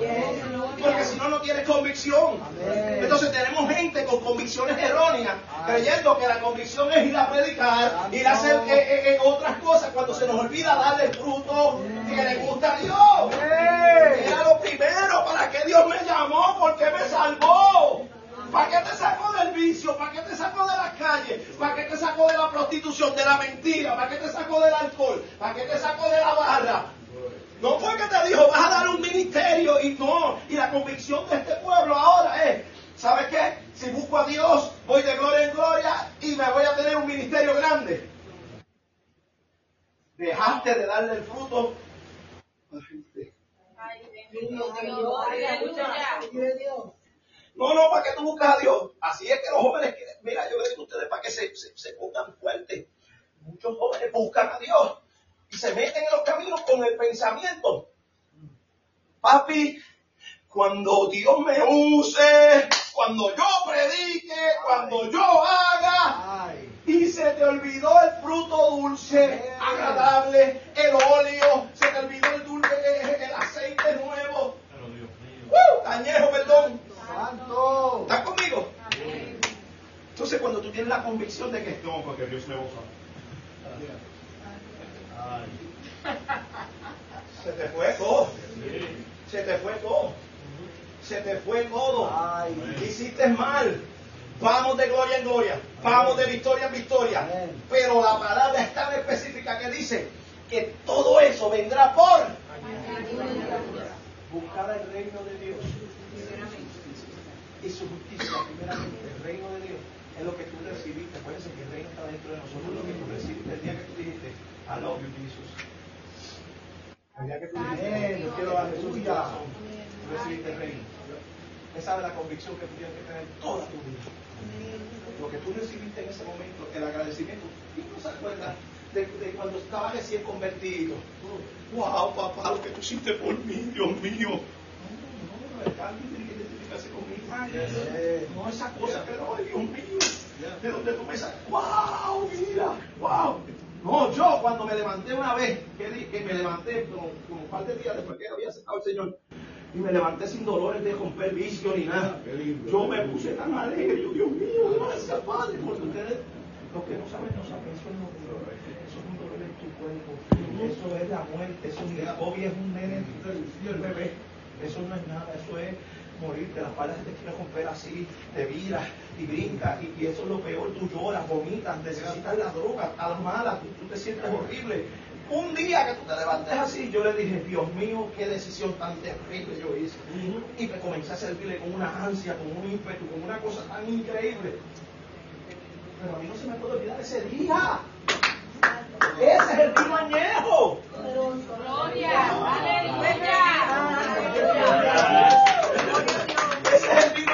Porque si no, no tienes convicción. Entonces tenemos gente con convicciones erróneas, creyendo que la convicción es ir a predicar, ir a hacer eh, eh, eh, otras cosas, cuando se nos olvida darle el fruto que le gusta a Dios. Era lo primero para que Dios me llamó, porque me salvó. ¿Para qué te sacó del vicio? ¿Para qué te sacó de la calle? ¿Para qué te sacó de la prostitución, de la mentira? ¿Para qué te sacó del alcohol? ¿Para qué te sacó de la barra? No fue que te dijo, vas a dar un ministerio y no. Y la convicción de este pueblo ahora es, ¿sabes qué? Si busco a Dios, voy de gloria en gloria y me voy a tener un ministerio grande. Dejaste de darle el fruto a la gente. No, no, para que tú buscas a Dios. Así es que los jóvenes, mira, yo le digo a ustedes para que se, se, pongan fuertes. Muchos jóvenes buscan a Dios y se meten en los caminos con el pensamiento. Papi, cuando Dios me use, cuando yo predique, cuando yo haga, y se te olvidó el fruto dulce, agradable, el óleo, se te olvidó el dulce, el, aceite nuevo. ¡Uh! Añejo, perdón. ¿Estás conmigo? Entonces cuando tú tienes la convicción de que no, porque Dios me usa. Se te fue todo. Se te fue todo. Se te fue todo. Hiciste mal. Vamos de gloria en gloria. Vamos de victoria en victoria. Pero la palabra es tan específica que dice que todo eso vendrá por buscar el reino de Dios y su justicia, el reino de Dios, es lo que tú recibiste. Acuérdense que el reino está dentro de nosotros, lo que tú recibiste el día que tú dijiste, I love you, Jesus. El día que tú dijiste, yo recibiste el reino. Esa es la convicción que tú tienes que tener toda tu vida. Lo que tú recibiste en ese momento, el agradecimiento, ¿quién no se acuerda de, de, cuando estaba recién convertido? Wow, papá, lo que tú hiciste por mí, Dios mío. No, no, no, no esa cosa, pero Dios mío, de donde tú me sacas, wow, mira, wow. No, yo cuando me levanté una vez, que, que me levanté como, como un par de días después que había aceptado el Señor, y me levanté sin dolores de romper vicio ni nada. Yo me puse tan alegre, yo, Dios mío, gracias Padre, porque ustedes, los que no saben, no saben, eso es dolor, eso es un dolor en tu cuerpo, eso es la muerte, eso es, hoy es un nene, el bebé, eso no es nada, eso es morirte, las palas te quieren romper así, te viras y brincas, y, eso es lo peor, tú lloras, vomitas, necesitas la droga, a las malas, tú, te sientes horrible. Un día que tú te levantes así, yo le dije, Dios mío, qué decisión tan terrible yo hice. Y me comencé a servirle con una ansia, con un ímpetu, con una cosa tan increíble. Pero a mí no se me puede olvidar ese día. Ese es el vino añejo. Gloria, aleluya. Ese es el vino.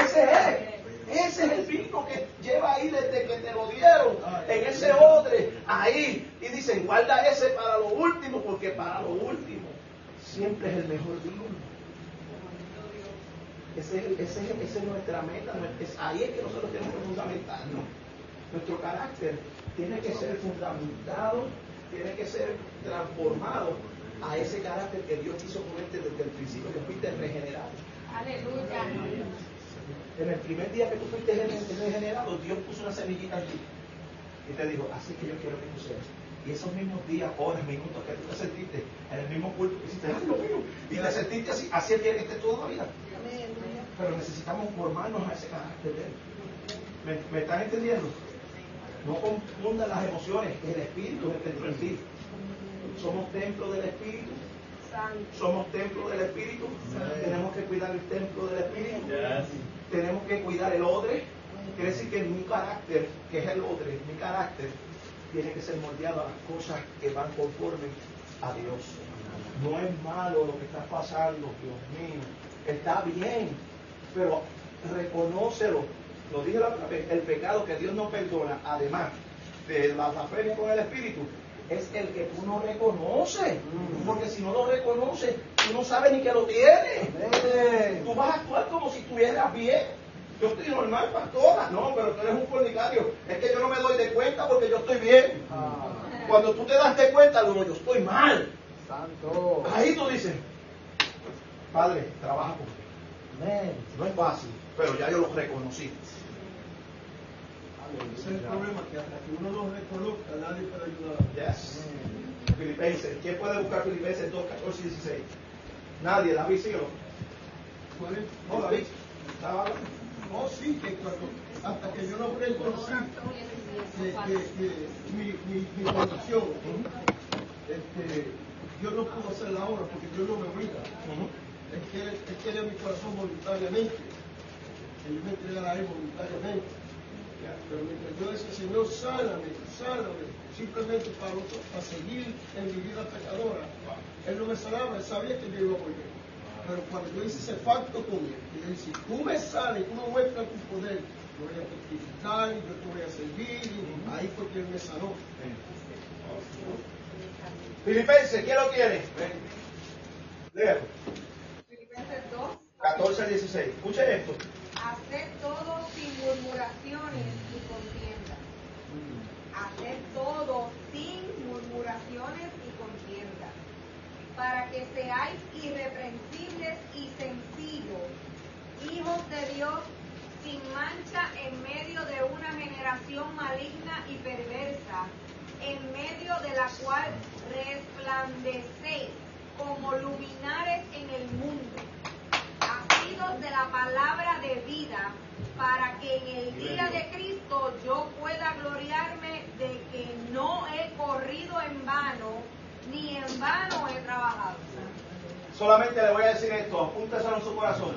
Ese es. El vino que lleva ahí desde que te lo dieron, en ese odre, ahí. Y dicen, guarda ese para lo último, porque para lo último siempre es el mejor vino. Ese, es- ese, es- esa es nuestra meta. ahí es que nosotros tenemos que fundamentarnos. Nuestro carácter tiene que ser fundamentado, tiene que ser transformado a ese carácter que Dios quiso ponerte desde el principio, que fuiste regenerado. Aleluya. En el primer día que tú fuiste regen- regenerado, Dios puso una semillita allí y te dijo, así que yo quiero que tú seas. Y esos mismos días, horas, minutos que tú te sentiste en el mismo culto, que hiciste, ay, lo mío, y te sentiste así, así es que esté toda la vida. Pero necesitamos formarnos a ese carácter de Él. ¿Me, me están entendiendo? No confundan las emociones, el Espíritu es el en ti. Somos templo del Espíritu. Somos templo del Espíritu. Tenemos que cuidar el templo del Espíritu. Tenemos que cuidar el odre. Quiere decir que mi carácter, que es el odre, mi carácter, tiene que ser moldeado a las cosas que van conforme a Dios. No es malo lo que está pasando, Dios mío. Está bien, pero reconócelo. Lo dije la otra vez, el pecado que Dios no perdona, además de la blasfemia con el Espíritu, es el que tú no reconoces. Porque si no lo reconoces, tú no sabes ni que lo tienes. Tú vas a actuar como si estuvieras bien. Yo estoy normal, pastora. No, pero tú eres un fornicario. Es que yo no me doy de cuenta porque yo estoy bien. Cuando tú te das de cuenta, luego yo estoy mal. Santo. Ahí tú dices, Padre, trabaja conmigo. No es fácil, pero ya yo lo reconocí. Ese es el problema, que hasta que uno lo reconozca, nadie puede ayudar. Yes. Filipenses. ¿Quién puede buscar Filipenses 2, 14 y 16? Nadie, David, síguelo. ¿Cuál es? No, David. Estaba. Oh, sí, que cuando, hasta que yo no reconocí que, que, que mi, mi, mi condición, este, Dios no pudo hacer la obra porque Dios no me obliga. Él quiere, él quiere mi corazón voluntariamente. Que yo me entregara a Él voluntariamente. Pero mientras yo decía, Señor, sáname, sáname, simplemente para, para seguir en mi vida pecadora, Él no me sanaba, Él sabía que yo iba a volver. Pero cuando yo hice ese pacto con Él, y Él dice, tú me sanes, tú me muestras tu poder, yo voy a testificar, yo te voy a servir, y ahí fue que Él me sanó. Filipenses, ¿quién lo tiene? Léalo. Filipenses 2. 14 al 16. Escuche esto. Haced todo sin murmuraciones y contiendas. Haced todo sin murmuraciones y contiendas. Para que seáis irreprensibles y sencillos, hijos de Dios, sin mancha en medio de una generación maligna y perversa, en medio de la cual resplandecéis como luminares en el mundo asidos de la palabra de vida, para que en el día de Cristo yo pueda gloriarme de que no he corrido en vano, ni en vano he trabajado. Solamente le voy a decir esto, apúnteselo en su corazón.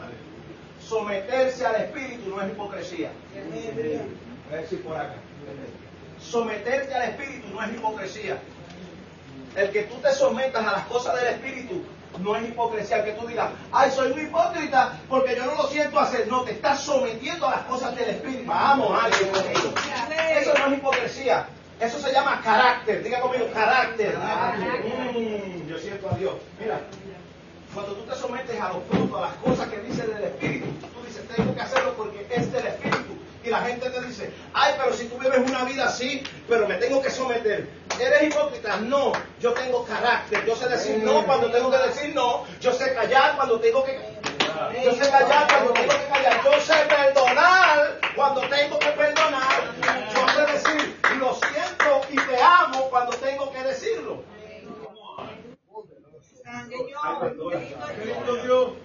Someterse al Espíritu no es hipocresía. Voy a decir por acá. Someterte al Espíritu no es hipocresía. El que tú te sometas a las cosas del Espíritu no es hipocresía. Que tú digas, ay, soy un hipócrita porque yo no lo siento hacer. No, te estás sometiendo a las cosas del Espíritu. Vamos, alguien. Eso no es hipocresía. Eso se llama carácter. Diga conmigo, carácter. Mm, yo siento a Dios. Mira, cuando tú te sometes a los frutos, a las cosas que dice del Espíritu, tú dices, tengo que hacerlo porque es del Espíritu. Y la gente te dice, ay, pero si tú vives una vida así, pero me tengo que someter. ¿Eres hipócrita? No, yo tengo carácter. Yo sé decir no cuando tengo que decir no. Yo sé callar cuando tengo que... Yo sé callar cuando tengo que callar. Yo sé perdonar cuando tengo que perdonar. Yo sé decir, lo siento y te amo cuando tengo que decirlo.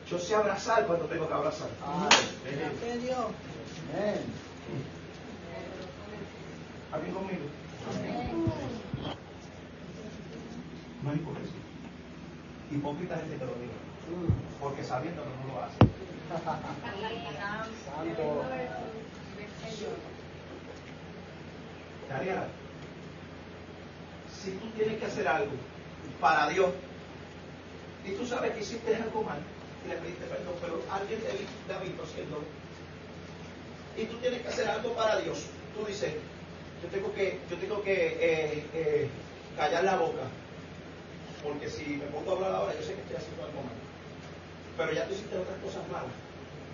Yo sé abrazar cuando tengo que abrazar. ¿Alguien conmigo? No es hipocresía. Hipócrita gente que lo diga. Porque sabiendo que no lo hace. Daniela, si tú tienes que hacer algo para Dios y tú sabes que hiciste algo mal y le pediste perdón, pero alguien te ha visto haciendo y tú tienes que hacer algo para Dios, tú dices, yo tengo que, yo tengo que eh, eh, callar la boca, porque si me pongo a hablar ahora, yo sé que estoy haciendo algo mal, pero ya tú hiciste otras cosas malas,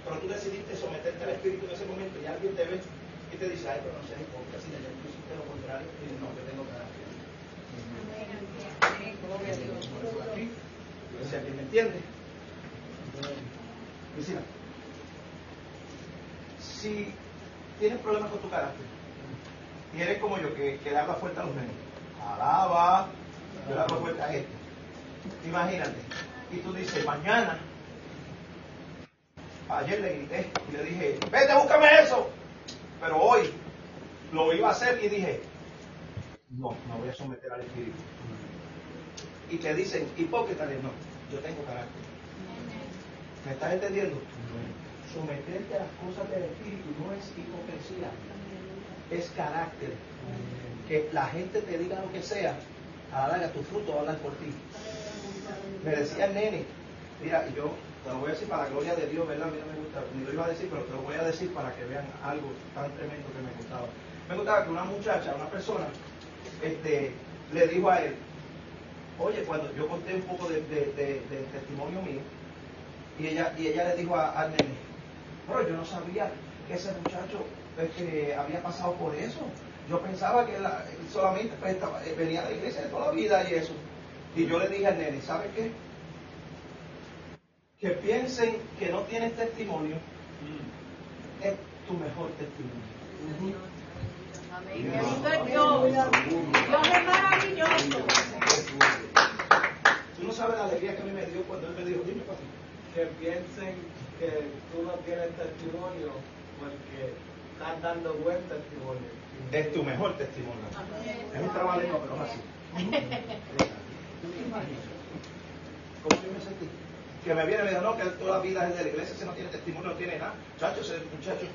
pero tú decidiste someterte al Espíritu en ese momento y alguien te ve y te dice, ay, pero no seas hipócrita, si tú hiciste lo contrario, y no, que tengo carácter. Si alguien me entiende. Cristina, si tienes problemas con tu carácter y eres como yo, que, que le habla fuerte a los nenes, alaba, yo le hablo fuerte a este. Imagínate, y tú dices, mañana, ayer le grité y le dije, vete, búscame eso, pero hoy lo iba a hacer y dije, no, no voy a someter al Espíritu. Y te dicen, hipócrita, no, yo tengo carácter. ¿Me estás entendiendo? Someterte a las cosas del Espíritu no es hipocresía, es carácter. Que la gente te diga lo que sea, a la larga tu fruto por ti. Me decía el nene, mira, yo te lo voy a decir para la gloria de Dios, ¿verdad? A mí no me gusta, ni lo iba a decir, pero te lo voy a decir para que vean algo tan tremendo que me gustaba. Me gustaba que una muchacha, una persona, este, le dijo a él, oye, cuando yo conté un poco de, testimonio mío, y ella, y ella le dijo a- al nene, pero yo no sabía que ese muchacho que había pasado por eso. Yo pensaba que él, él solamente pues, estaba- eh, venía a la iglesia de toda la vida y eso. Y yo le dije al nene, ¿sabe qué? Que piensen que no tienes testimonio es tu mejor testimonio. Bendito es Dios. Dios es maravilloso. Tú no sabes la alegría que a mí me dio cuando él me dijo, dime papi. que piensen que tú no tienes testimonio porque estás dando buen testimonio. Es tu mejor testimonio. Es un trabajo lengua, pero no así. ¿Cómo yo me sentí? Que me viene y me dijo, no, que toda la vida es de la iglesia, ese no tiene testimonio, no tiene nada. Muchacho, ese muchacho.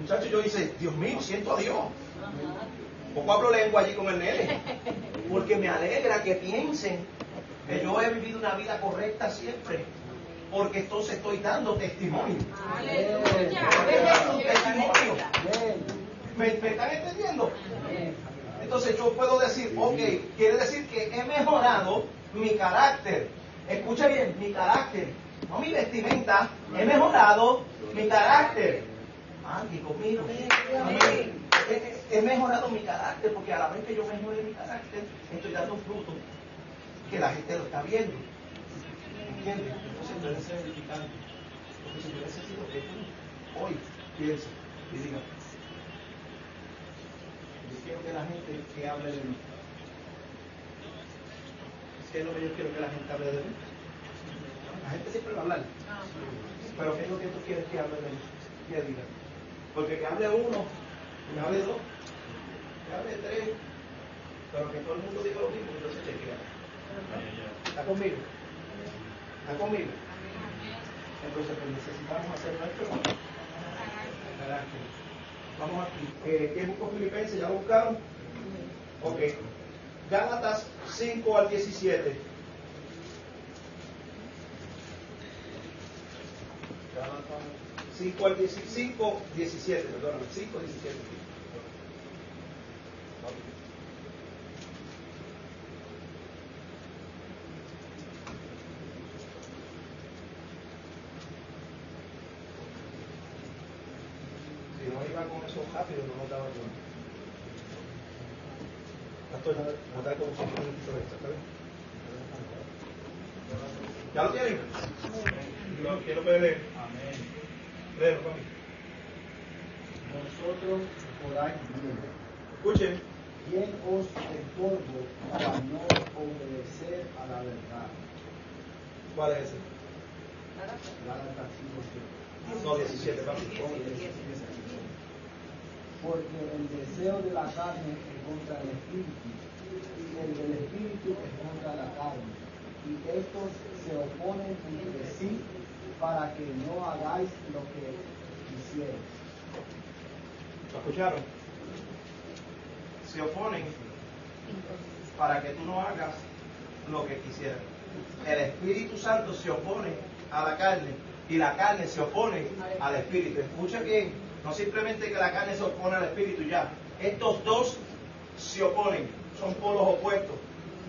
Muchacho, yo hice, Dios mío, siento a Dios. Poco hablo lengua allí con el nene. Porque me alegra que piensen que yo he vivido una vida correcta siempre. Porque entonces estoy dando testimonio. Testimonio. ¿Me, me están entendiendo? Entonces yo puedo decir, ok, quiere decir que he mejorado mi carácter. Escucha bien, mi carácter, no mi vestimenta, he mejorado mi carácter. Andy, conmigo. Amén. He, mejorado mi carácter porque a la vez que yo mejore mi carácter, estoy dando fruto que la gente lo está viendo. ¿Entiendes? Eres edificante. Porque si yo necesito que tú hoy pienses y digas, yo quiero que la gente que hable de mí. ¿Qué es lo que yo quiero que la gente hable de mí? La gente siempre va a hablar. Pero ¿qué es lo que tú quieres que hable de mí? Que diga. Porque que hable uno, que hable dos, que hable tres, pero que todo el mundo diga lo mismo, entonces chequea. ¿Está conmigo? ¿Está conmigo? Entonces necesitamos hacer nuestro carácter. Vamos aquí. Eh, ¿Qué busco Filipenses? ¿Ya buscaron? Ok. Gálatas 5 al 17. Gálatas 5 al 17, 5, 17, perdóname, 5, 17. Si no iba con eso rápido, no nos daba tiempo. 5 ¿está bien? ¿Ya lo tienen? Quiero. Escuchen. ¿Quién os estorbo para no obedecer a la verdad? ¿Cuál es? Gálatas 5:7. No, 17, papi. Porque el deseo de la carne es contra el espíritu, y el del espíritu es contra la carne, y estos se oponen entre sí para que no hagáis lo que quisierais. ¿Lo escucharon? Se oponen para que tú no hagas lo que quisieras. El Espíritu Santo se opone a la carne y la carne se opone al Espíritu. Escucha bien, no simplemente que la carne se opone al Espíritu ya. Estos dos se oponen, son polos opuestos.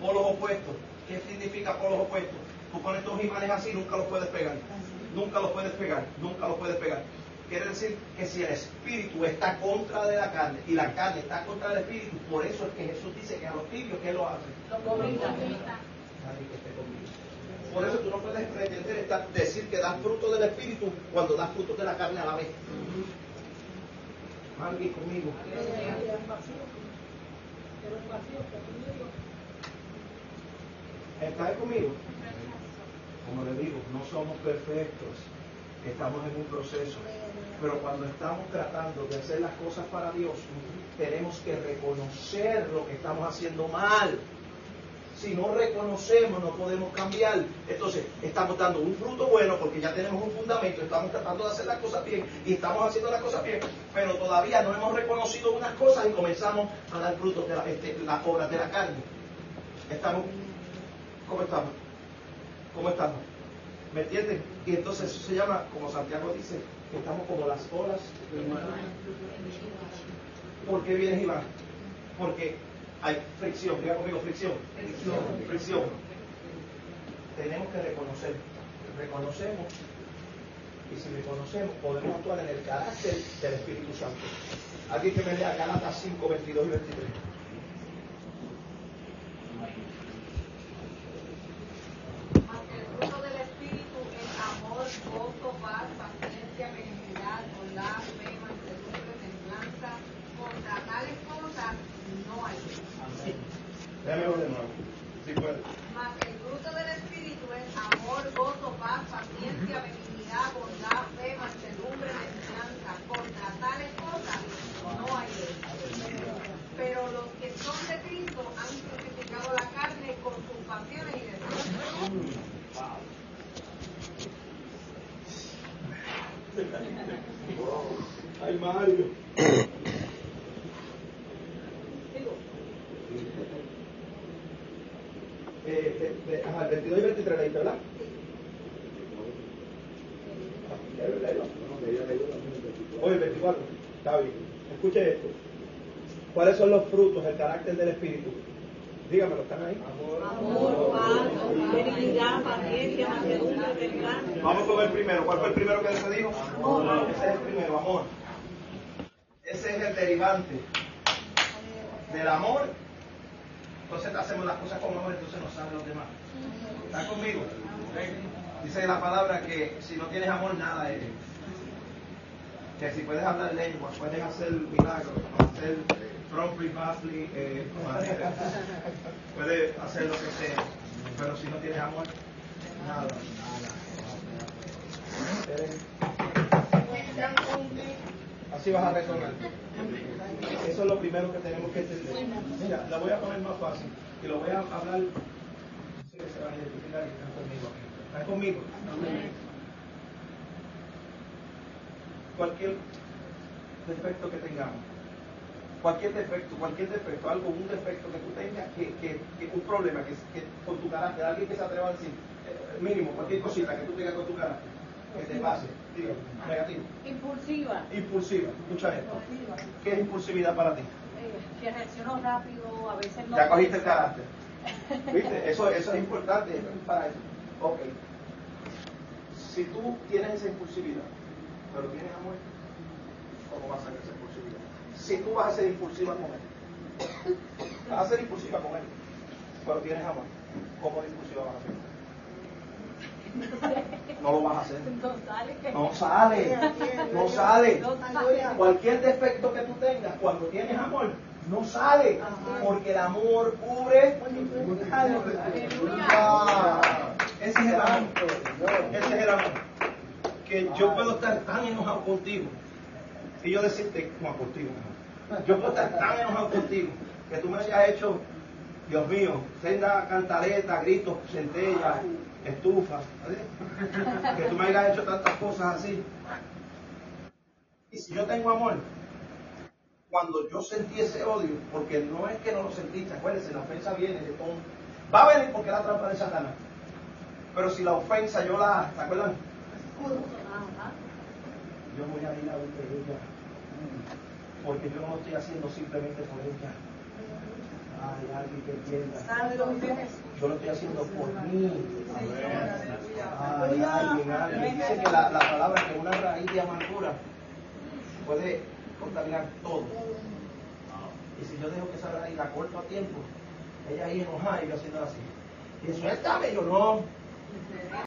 Polos opuestos. ¿Qué significa polos opuestos? Tú pones dos imanes así, nunca los puedes pegar. Nunca los puedes pegar, nunca los puedes pegar. Quiere decir que si el espíritu está contra de la carne y la carne está contra del espíritu, por eso es que Jesús dice que a los tibios, ¿qué lo hace? Por eso tú no puedes pretender decir que das fruto del espíritu cuando das fruto de la carne a la vez. Alguien conmigo. ¿Estás conmigo? Como le digo, no somos perfectos, estamos en un proceso. Pero cuando estamos tratando de hacer las cosas para Dios, tenemos que reconocer lo que estamos haciendo mal. Si no reconocemos, no podemos cambiar. Entonces, estamos dando un fruto bueno porque ya tenemos un fundamento, estamos tratando de hacer las cosas bien y estamos haciendo las cosas bien, pero todavía no hemos reconocido unas cosas y comenzamos a dar frutos de la, este, las obras de la carne. Estamos, ¿cómo estamos? ¿Cómo estamos? ¿Me entienden? Y entonces eso se llama, como Santiago dice, que estamos como las olas del mar. ¿Por qué vienes, Iván? Porque hay fricción, diga conmigo fricción. Fricción. Fricción. Tenemos que reconocer. Reconocemos. Y si reconocemos, podemos actuar en el carácter del Espíritu Santo. Alguien que me lea Galatas 5, 22 y 23. Mas el fruto del Espíritu es amor, gozo, paz, paciencia, benignidad, bondad, fe, mansedumbre, templanza. Contra tales cosas no hay ley. Déjamelo de nuevo. Si puede. Mas el fruto del Espíritu es amor, gozo, paz, paciencia, benignidad, bondad, fe, mansedumbre, templanza. Contra tales cosas no hay ley. Pero los que son de Cristo han crucificado la carne con sus pasiones y deseos. Ay, Mario. Eh, eh, eh, ajá, el 22 y 23 leíste, ¿verdad? Oye, el 24. Está bien. Escuche esto. ¿Cuáles son los frutos, el carácter del Espíritu? Dígamelo, ¿están ahí? Amor, paz, benignidad, paciencia, mansedumbre, templanza. Vamos con el primero. ¿Cuál fue el primero que se dijo? Amor. Ese es el primero, amor. Ese es el derivante del amor. Entonces hacemos las cosas con amor, entonces nos saben los demás. ¿Están conmigo? Dice la palabra que si no tienes amor, nada eres. Que si puedes hablar lengua, puedes hacer milagros, hacer promptly, fastly, eh, puedes hacer lo que sea. Pero si no tienes amor, nada. Eres- Así vas a resolver. Eso es lo primero que tenemos que entender. Mira, la voy a poner más fácil y lo voy a hablar. Se van a identificar y están conmigo. ¿Están conmigo? Cualquier defecto que tengamos, cualquier defecto, cualquier defecto, algo, un defecto que tú tengas, que, que, un problema que, que con tu carácter, alguien que se atreva a decir, eh, mínimo, cualquier cosita que tú tengas con tu carácter, que te pase, digo, negativo. Impulsiva. Impulsiva, escucha esto. ¿Qué es impulsividad para ti? Eh, que reacciono rápido, a veces no. Ya cogiste el carácter. ¿Viste? Eso, eso es importante para eso. Ok. Si tú tienes esa impulsividad, pero tienes amor, ¿cómo vas a sacar esa impulsividad? Si tú vas a ser impulsiva con él, vas a ser impulsiva con él, pero tienes amor, ¿cómo de impulsiva vas a ser? No lo vas a hacer. No sale. No sale. Cualquier defecto que tú tengas, cuando tienes amor, no sale. Porque el amor cubre. Ah, Ese es el amor. Ese es el amor. Que yo puedo estar tan enojado contigo. Y yo decirte, no, contigo. Yo puedo estar tan enojado contigo que tú me hayas hecho Dios mío, tenga cantaleta, gritos, centella, estufa, ¿vale? que tú me hayas hecho tantas cosas así. Y si yo tengo amor, cuando yo sentí ese odio, porque no es que no lo sentiste, acuérdense, la ofensa viene de todo. Va a venir porque es la trampa de Satanás. Pero si la ofensa yo la, ¿se acuerdan? Yo voy a ir a donde ella, porque yo no lo estoy haciendo simplemente por ella. Ay, alguien que entienda. Yo lo estoy haciendo por mí. Ay, alguien, alguien. Dice que la, la palabra que una raíz de amargura puede contaminar todo. Y si yo dejo que esa raíz la corto a tiempo, ella ahí enojada y yo haciendo así. Y suéltame, yo no.